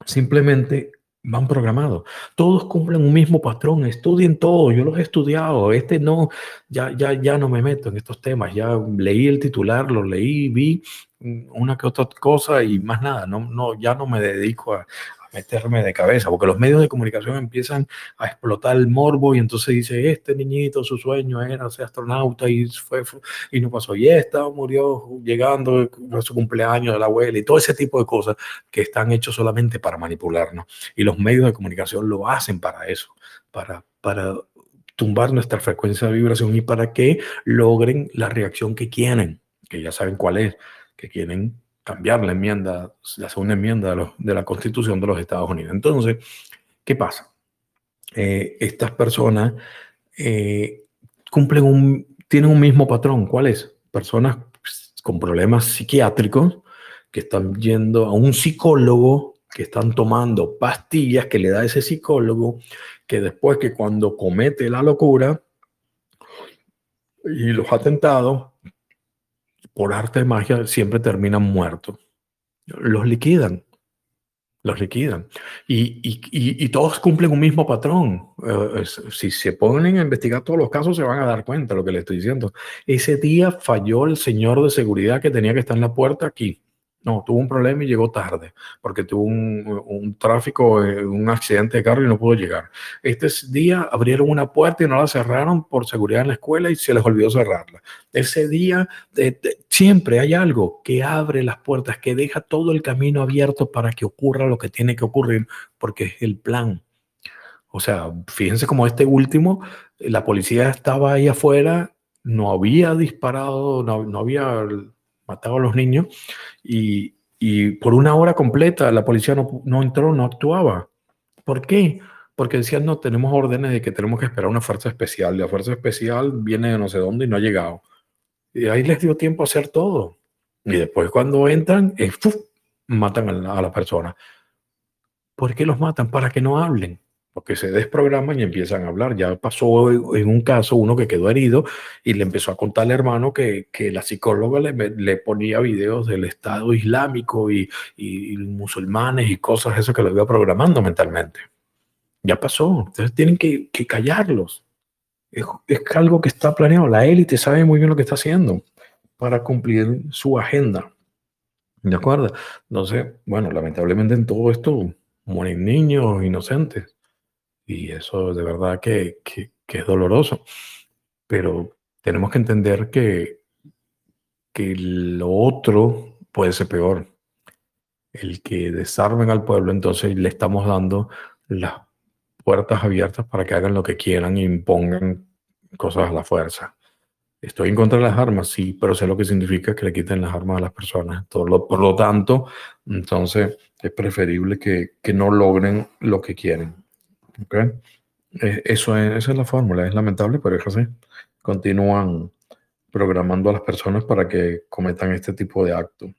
simplemente van programados. Todos cumplen un mismo patrón, estudien todo, yo los he estudiado, este no, ya, ya, ya no me meto en estos temas, ya leí el titular, lo leí, vi una que otra cosa y más nada, no, no, ya no me dedico a, meterme de cabeza, porque los medios de comunicación empiezan a explotar el morbo y entonces dice, este niñito, su sueño era ser astronauta y, fue, y no pasó, y esta murió llegando a su cumpleaños de la abuela y todo ese tipo de cosas que están hechos solamente para manipularnos. Y los medios de comunicación lo hacen para eso, para, para tumbar nuestra frecuencia de vibración y para que logren la reacción que quieren, que ya saben cuál es, que quieren cambiar la enmienda, la segunda enmienda de, la Constitución de los Estados Unidos. Entonces, ¿qué pasa? Eh, estas personas eh, cumplen un, tienen un mismo patrón. ¿Cuál es? Personas con problemas psiquiátricos que están yendo a un psicólogo, que están tomando pastillas que le da ese psicólogo, que después que cuando comete la locura y los atentados, por arte de magia, siempre terminan muertos. Los liquidan los liquidan. Y, y, y, todos cumplen un mismo patrón. Eh, si se ponen a investigar todos los casos, se van a dar cuenta de lo que le estoy diciendo. Ese día falló el señor de seguridad que tenía que estar en la puerta aquí. No, tuvo un problema y llegó tarde, porque tuvo un, tráfico, eh, un accidente de carro y no pudo llegar. Este día abrieron una puerta y no la cerraron por seguridad en la escuela y se les olvidó cerrarla. Ese día siempre hay algo que abre las puertas, que deja todo el camino abierto para que ocurra lo que tiene que ocurrir, porque es el plan. O sea, fíjense como este último, la policía estaba ahí afuera, no había disparado, no, no había mataba a los niños y, y, por una hora completa la policía no, no, entró, no actuaba. ¿Por qué? Porque decían, no, tenemos órdenes de que tenemos que esperar una fuerza especial. La fuerza especial viene de no sé dónde y no ha llegado. Y ahí les dio tiempo a hacer todo. Y después cuando entran, matan a la, a la persona. ¿Por qué los matan? Para que no hablen porque se desprograman y empiezan a hablar. Ya pasó en un caso uno que quedó herido y le empezó a contar al hermano que, que la psicóloga le, le, ponía videos del Estado Islámico y, y, musulmanes y cosas, eso que lo iba programando mentalmente. Ya pasó, entonces tienen que, que callarlos. Es, es, algo que está planeado. La élite sabe muy bien lo que está haciendo para cumplir su agenda. ¿De acuerdo? Entonces, bueno, lamentablemente en todo esto mueren niños inocentes y eso de verdad que, que, es doloroso. Pero tenemos que entender que, que lo otro puede ser peor. El que desarmen al pueblo, entonces le estamos dando las puertas abiertas para que hagan lo que quieran e impongan cosas a la fuerza. Estoy en contra de las armas, sí, pero sé lo que significa que le quiten las armas a las personas. Lo, por lo tanto, entonces es preferible que, que no logren lo que quieren. Okay. Eh, eso es, esa es la fórmula, es lamentable, pero es así. Continúan programando a las personas para que cometan este tipo de actos.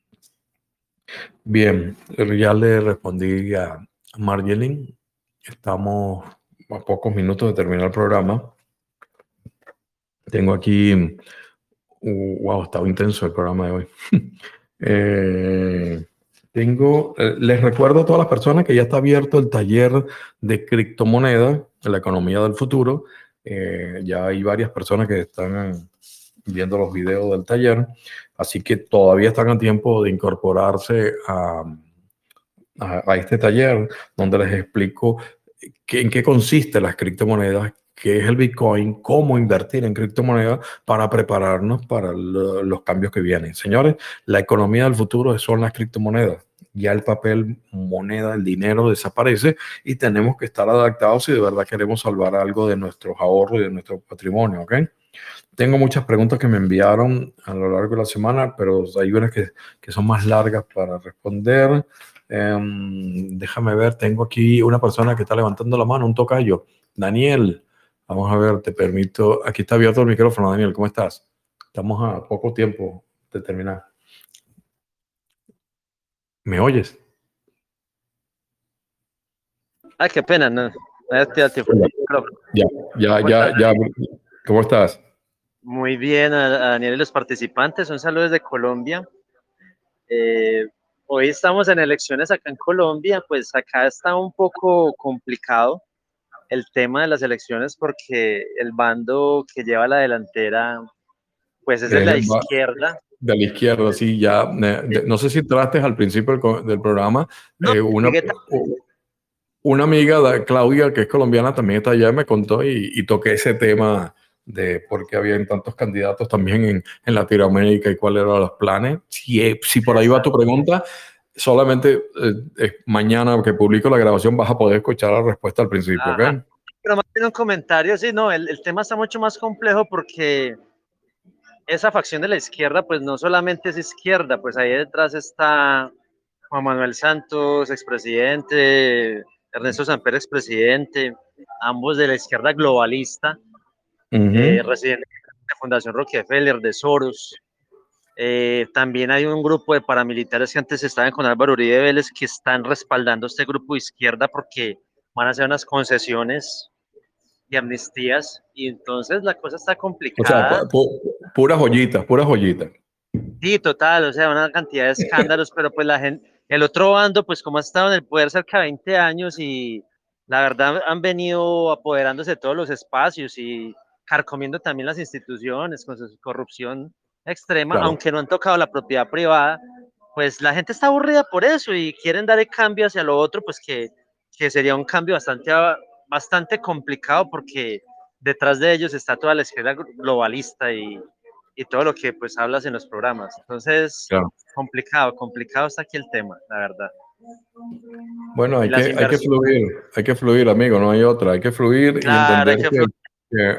Bien, ya le respondí a Marjeline. Estamos a pocos minutos de terminar el programa. Tengo aquí, uh, wow, estaba intenso el programa de hoy. eh, tengo, eh, les recuerdo a todas las personas que ya está abierto el taller de criptomonedas, la economía del futuro. Eh, ya hay varias personas que están viendo los videos del taller, así que todavía están a tiempo de incorporarse a, a, este taller donde les explico en qué consiste las criptomonedas, qué es el Bitcoin, cómo invertir en criptomonedas para prepararnos para los cambios que vienen. Señores, la economía del futuro son las criptomonedas. Ya el papel, moneda, el dinero desaparece y tenemos que estar adaptados si de verdad queremos salvar algo de nuestros ahorros y de nuestro patrimonio, ¿ok? Tengo muchas preguntas que me enviaron a lo largo de la semana, pero hay unas que, que son más largas para responder. Em, déjame ver, tengo aquí una persona que está levantando la mano, un tocayo. Daniel, Vamos a ver, te permito. Aquí está abierto el micrófono, Daniel. ¿Cómo estás? Estamos a poco tiempo de terminar. ¿Me oyes? Ay, qué pena, no. Ya, ya, ya, ya. ¿Cómo estás? Muy bien, a, Daniel y los participantes. Un saludo desde Colombia. Eh, hoy estamos en elecciones acá en Colombia, pues acá está un poco complicado el tema de las elecciones porque el bando que lleva la delantera, pues es de la izquierda. De la izquierda, sí, ya. no sé si entraste al principio del, programa. Eh, una, una amiga, Claudia, que es colombiana, también está allá, me contó y, toqué ese tema de por qué habían tantos candidatos también en, en Latinoamérica y cuáles eran los planes. Si, eh, si por ahí va tu pregunta, solamente eh, mañana que publico la grabación vas a poder escuchar la respuesta al principio, ¿ok? Pero más bien un comentario, sí, no, el, el, tema está mucho más complejo porque esa facción de la izquierda, pues no solamente es izquierda, pues ahí detrás está Juan Manuel Santos, expresidente, Ernesto Samper, expresidente, ambos de la izquierda globalista, uh -huh. eh, residentes de Fundación Rockefeller, de Soros. Eh, también hay un grupo de paramilitares que antes estaban con Álvaro Uribe Vélez que están respaldando este grupo de izquierda porque van a hacer unas concesiones de amnistías y entonces la cosa está complicada. O sea, pura joyita, pura joyita. Sí, total, o sea, una cantidad de escándalos, pero pues la gente, el otro bando, pues como ha estado en el poder cerca de 20 años y la verdad han venido apoderándose de todos los espacios y carcomiendo también las instituciones con su corrupción extrema, aunque no han tocado la propiedad privada, pues la gente está aburrida por eso y quieren dar el cambio hacia lo otro, pues que, que sería un cambio bastante, bastante complicado porque detrás de ellos está toda la izquierda globalista y, y todo lo que pues hablas en los programas. Entonces, complicado, complicado está aquí el tema, la verdad. Bueno, hay que, hay que fluir, hay que fluir, amigo, no hay otra, hay que fluir y entender que,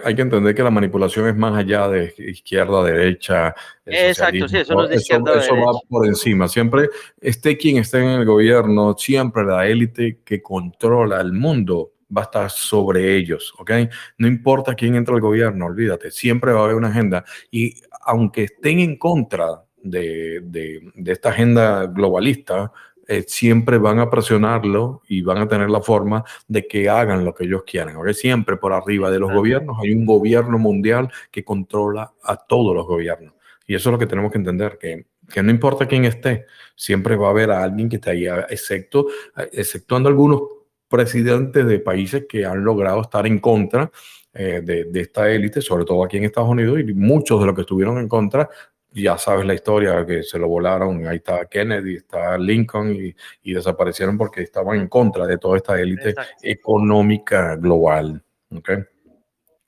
hay que entender que la manipulación es más allá de izquierda, derecha. Exacto, sí, eso no es de izquierda. Eso, va por encima. Siempre esté quien esté en el gobierno, siempre la élite que controla el mundo va a estar sobre ellos, ¿ok? No importa quién entra al gobierno, olvídate, siempre va a haber una agenda. Y aunque estén en contra de, de, de esta agenda globalista, eh, siempre van a presionarlo y van a tener la forma de que hagan lo que ellos quieran. ¿okay? Siempre por arriba de los gobiernos hay un gobierno mundial que controla a todos los gobiernos. Y eso es lo que tenemos que entender, que, que no importa quién esté, siempre va a haber a alguien que esté ahí, excepto, exceptuando algunos presidentes de países que han logrado estar en contra eh, de, de, esta élite, sobre todo aquí en Estados Unidos, y muchos de los que estuvieron en contra ya sabes la historia, que se lo volaron, ahí está Kennedy, está Lincoln y, y desaparecieron porque estaban en contra de toda esta élite económica global. ¿okay?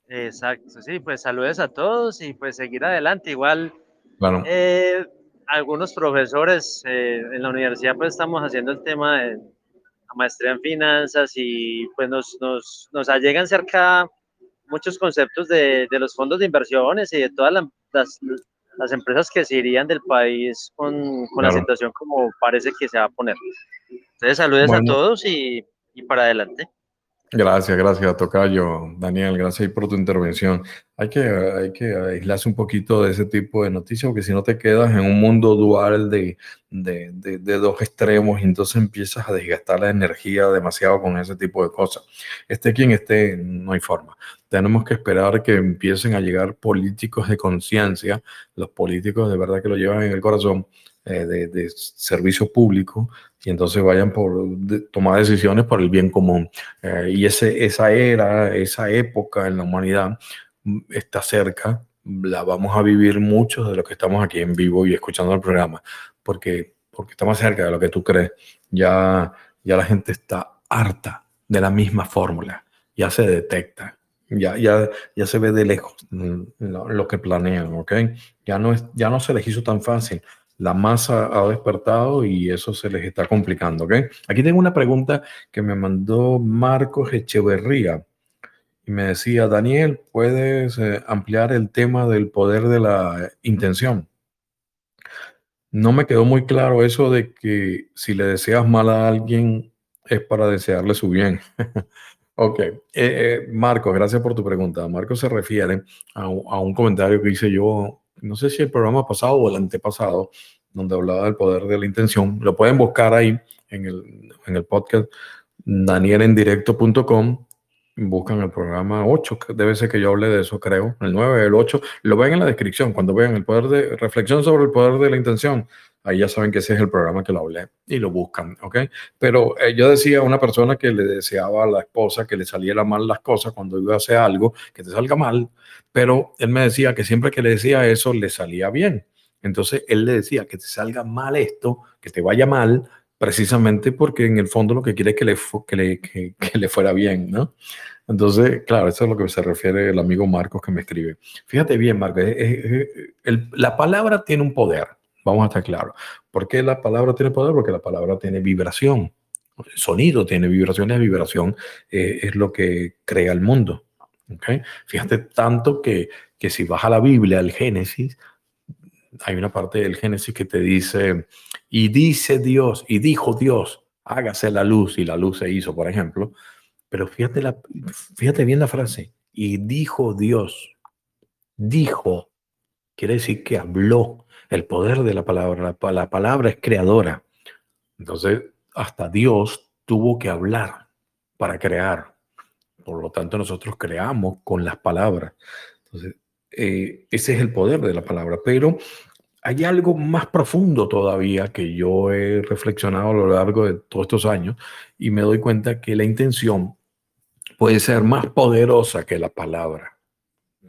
Exacto, sí, pues saludes a todos y pues seguir adelante. Igual, claro. eh, algunos profesores eh, en la universidad pues estamos haciendo el tema de la maestría en finanzas y pues nos, nos, nos allegan cerca muchos conceptos de, de los fondos de inversiones y de todas las, las empresas que se irían del país con, con la situación como parece que se va a poner. Entonces, saludos a todos y, y para adelante. Gracias, gracias, Tocayo. Daniel, gracias por tu intervención. Hay que, hay que aislarse un poquito de ese tipo de noticias, porque si no te quedas en un mundo dual de, de, de, de, dos extremos y entonces empiezas a desgastar la energía demasiado con ese tipo de cosas. Esté quien esté, no hay forma. Tenemos que esperar que empiecen a llegar políticos de conciencia, los políticos de verdad que lo llevan en el corazón, eh, de, de, servicio público y entonces vayan por de, tomar decisiones por el bien común. Eh, y ese, esa era, esa época en la humanidad mm, está cerca, la vamos a vivir muchos de los que estamos aquí en vivo y escuchando el programa, porque, porque está más cerca de lo que tú crees. Ya, ya la gente está harta de la misma fórmula, ya se detecta. Ya, ya, ya se ve de lejos mm, lo, que planean, ¿ok? Ya no, es, ya no se les hizo tan fácil la masa ha despertado y eso se les está complicando. ¿ok? Aquí tengo una pregunta que me mandó Marcos Echeverría y me decía, Daniel, ¿puedes eh, ampliar el tema del poder de la intención? No me quedó muy claro eso de que si le deseas mal a alguien es para desearle su bien. ok, eh, eh, Marcos, gracias por tu pregunta. Marcos se refiere a, un comentario que hice yo no sé si el programa pasado o el antepasado, donde hablaba del poder de la intención. Lo pueden buscar ahí en el, en el podcast danielendirecto.com. Buscan el programa 8, que debe ser que yo hable de eso, creo. El 9, el 8. Lo ven en la descripción. Cuando vean el poder de reflexión sobre el poder de la intención, ahí ya saben que ese es el programa que lo hablé y lo buscan, ¿ok? Pero eh, yo decía a una persona que le deseaba a la esposa que le saliera mal las cosas cuando iba a hacer algo, que te salga mal, pero él me decía que siempre que le decía eso le salía bien. Entonces él le decía que te salga mal esto, que te vaya mal, precisamente porque en el fondo lo que quiere es que le, que le, que, le fuera bien, ¿no? Entonces, claro, eso es lo que se refiere el amigo Marcos que me escribe. Fíjate bien, Marcos, la palabra tiene un poder, vamos a estar claros. ¿Por qué la palabra tiene poder? Porque la palabra tiene vibración. El sonido tiene vibración la vibración eh, es lo que crea el mundo. ¿okay? Fíjate tanto que, que si vas a la Biblia, al Génesis, hay una parte del Génesis que te dice, y dice Dios, y dijo Dios, hágase la luz, y la luz se hizo, por ejemplo. Pero fíjate, la, fíjate bien la frase, y dijo Dios. dijo, quiere decir que habló. El poder de la palabra, la, palabra es creadora. Entonces, hasta Dios tuvo que hablar para crear. Por lo tanto, nosotros creamos con las palabras. Entonces, eh, ese es el poder de la palabra. Pero hay algo más profundo todavía que yo he reflexionado a lo largo de todos estos años y me doy cuenta que la intención puede ser más poderosa que la palabra.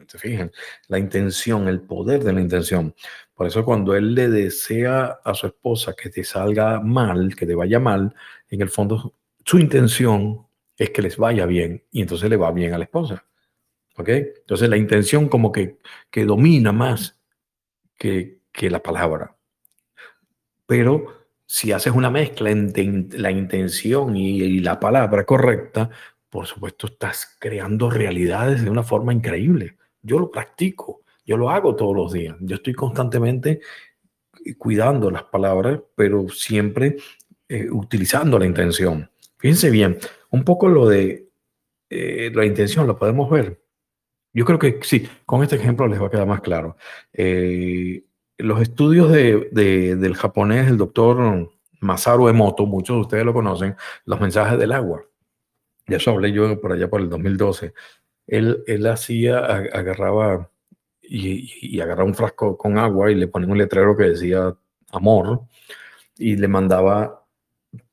¿Se fijan? La intención, el poder de la intención. Por eso cuando él le desea a su esposa que te salga mal, que te vaya mal, en el fondo su intención es que les vaya bien y entonces le va bien a la esposa. ¿Ok? Entonces la intención como que, que domina más que, que la palabra. Pero si haces una mezcla entre la intención y, la palabra correcta, por supuesto estás creando realidades de una forma increíble. Yo lo practico, yo lo hago todos los días. Yo estoy constantemente cuidando las palabras, pero siempre eh, utilizando la intención. Fíjense bien, un poco lo de eh, la intención lo podemos ver. Yo creo que sí, con este ejemplo les va a quedar más claro. Eh, los estudios de, del japonés, el doctor Masaru Emoto, muchos de ustedes lo conocen, los mensajes del agua. Ya eso hablé yo por allá por el 2012. Él, él hacía, agarraba y, agarraba un frasco con agua y le ponía un letrero que decía amor y le mandaba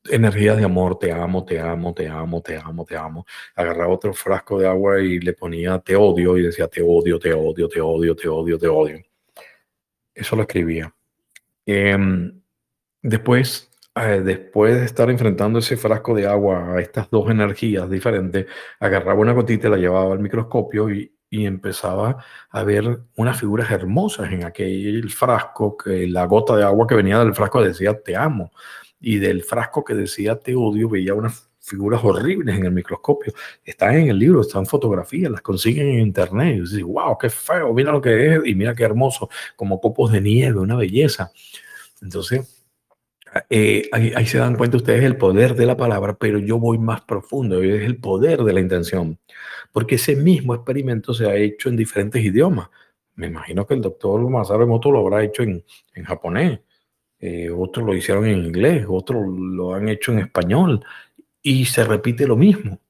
energías de amor, te amo, te amo, te amo, te amo, te amo. Agarraba otro frasco de agua y le ponía te odio y decía te odio, te odio, te odio, te odio, te odio. Eso lo escribía. Em, después, eh, después de estar enfrentando ese frasco de agua a estas dos energías diferentes, agarraba una gotita, la llevaba al microscopio y, y empezaba a ver unas figuras hermosas en aquel frasco, que la gota de agua que venía del frasco decía te amo, y del frasco que decía te odio veía unas figuras horribles en el microscopio. Están en el libro, están fotografías, las consiguen en internet. Y dices, wow, qué feo, mira lo que es y mira qué hermoso, como copos de nieve, una belleza. Entonces, eh, ahí, se dan cuenta ustedes el poder de la palabra, pero yo voy más profundo, es el poder de la intención, porque ese mismo experimento se ha hecho en diferentes idiomas. Me imagino que el doctor Masaru Emoto lo habrá hecho en, en japonés, eh, otros lo hicieron en inglés, otros lo han hecho en español, y se repite lo mismo,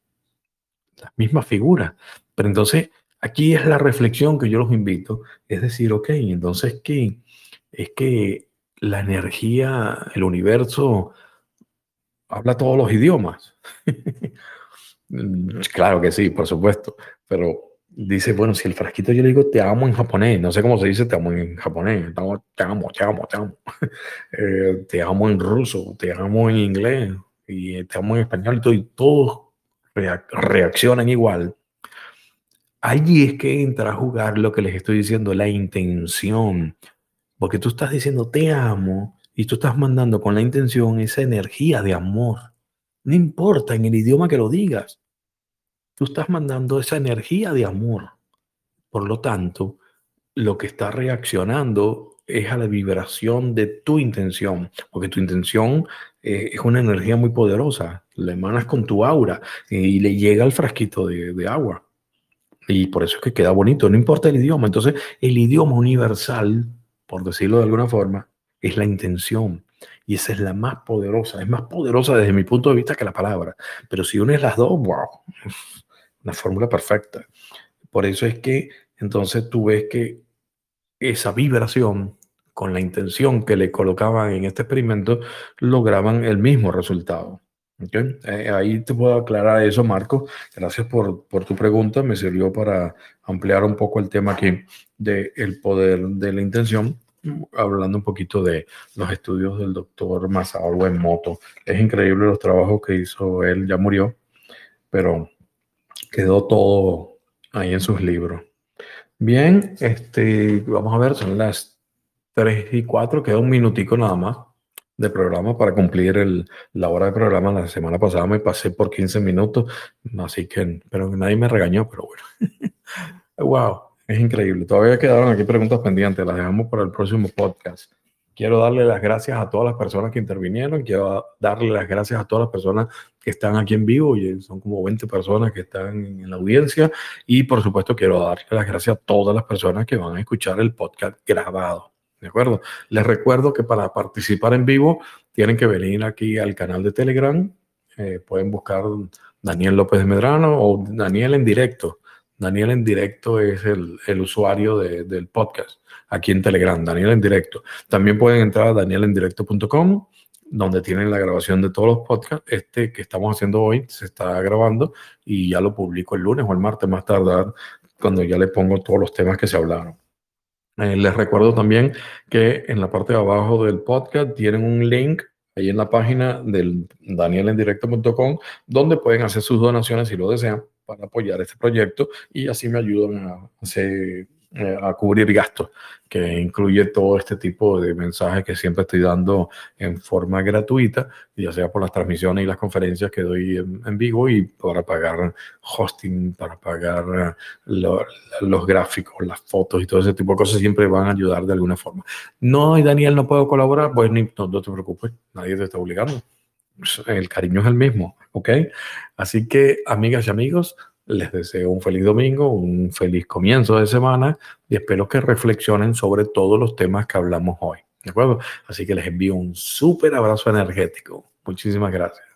las mismas figuras. Pero entonces, aquí es la reflexión que yo los invito, es decir, ok, entonces ¿qué? Es que la energía, el universo, habla todos los idiomas. claro que sí, por supuesto, pero dice, bueno, si el frasquito yo le digo te amo en japonés, no sé cómo se dice te amo en japonés, te amo, te amo, te amo, te amo, eh, te amo en ruso, te amo en inglés, y estamos en español y todos reaccionan igual, allí es que entra a jugar lo que les estoy diciendo, la intención. Porque tú estás diciendo te amo y tú estás mandando con la intención esa energía de amor. No importa en el idioma que lo digas, tú estás mandando esa energía de amor. Por lo tanto, lo que está reaccionando es a la vibración de tu intención, porque tu intención eh, es una energía muy poderosa, la emanas con tu aura y le llega al frasquito de, de, agua. Y por eso es que queda bonito, no importa el idioma. Entonces, el idioma universal, por decirlo de alguna forma, es la intención. Y esa es la más poderosa, es más poderosa desde mi punto de vista que la palabra. Pero si unes las dos, wow, una fórmula perfecta. Por eso es que entonces tú ves que esa vibración con la intención que le colocaban en este experimento, lograban el mismo resultado. Eh, ahí te puedo aclarar eso, Marco. Gracias por, por, tu pregunta. Me sirvió para ampliar un poco el tema aquí del el poder de la intención, hablando un poquito de los estudios del doctor Masaru Emoto. Es increíble los trabajos que hizo él, ya murió, pero quedó todo ahí en sus libros. Bien, este, vamos a ver, son las 3 y 4, queda un minutico nada más de programa para cumplir el, la hora de programa. La semana pasada me pasé por 15 minutos, así que, pero nadie me regañó, pero bueno. wow, es increíble. Todavía quedaron aquí preguntas pendientes, las dejamos para el próximo podcast. Quiero darle las gracias a todas las personas que intervinieron, quiero darle las gracias a todas las personas que están aquí en vivo, y son como 20 personas que están en la audiencia, y por supuesto quiero darle las gracias a todas las personas que van a escuchar el podcast grabado. ¿De acuerdo? Les recuerdo que para participar en vivo tienen que venir aquí al canal de Telegram, eh, pueden buscar Daniel López de Medrano o Daniel en directo. Daniel en directo es el, el usuario de, del podcast aquí en Telegram, Daniel en directo. También pueden entrar a danielendirecto.com, donde tienen la grabación de todos los podcasts. Este que estamos haciendo hoy se está grabando y ya lo publico el lunes o el martes más tardar, cuando ya le pongo todos los temas que se hablaron. Eh, les recuerdo también que en la parte de abajo del podcast tienen un link ahí en la página del danielendirecto.com donde pueden hacer sus donaciones si lo desean para apoyar este proyecto y así me ayudan a hacer eh, a cubrir gastos, que incluye todo este tipo de mensajes que siempre estoy dando en forma gratuita, ya sea por las transmisiones y las conferencias que doy en, vivo y para pagar hosting, para pagar eh, los gráficos, las fotos y todo ese tipo de cosas, siempre van a ayudar de alguna forma. No, y Daniel, no puedo colaborar, pues no, no te preocupes, nadie te está obligando. El cariño es el mismo, ¿ok? Así que, amigas y amigos, les deseo un feliz domingo, un feliz comienzo de semana y espero que reflexionen sobre todos los temas que hablamos hoy. ¿De acuerdo? Así que les envío un súper abrazo energético. Muchísimas gracias.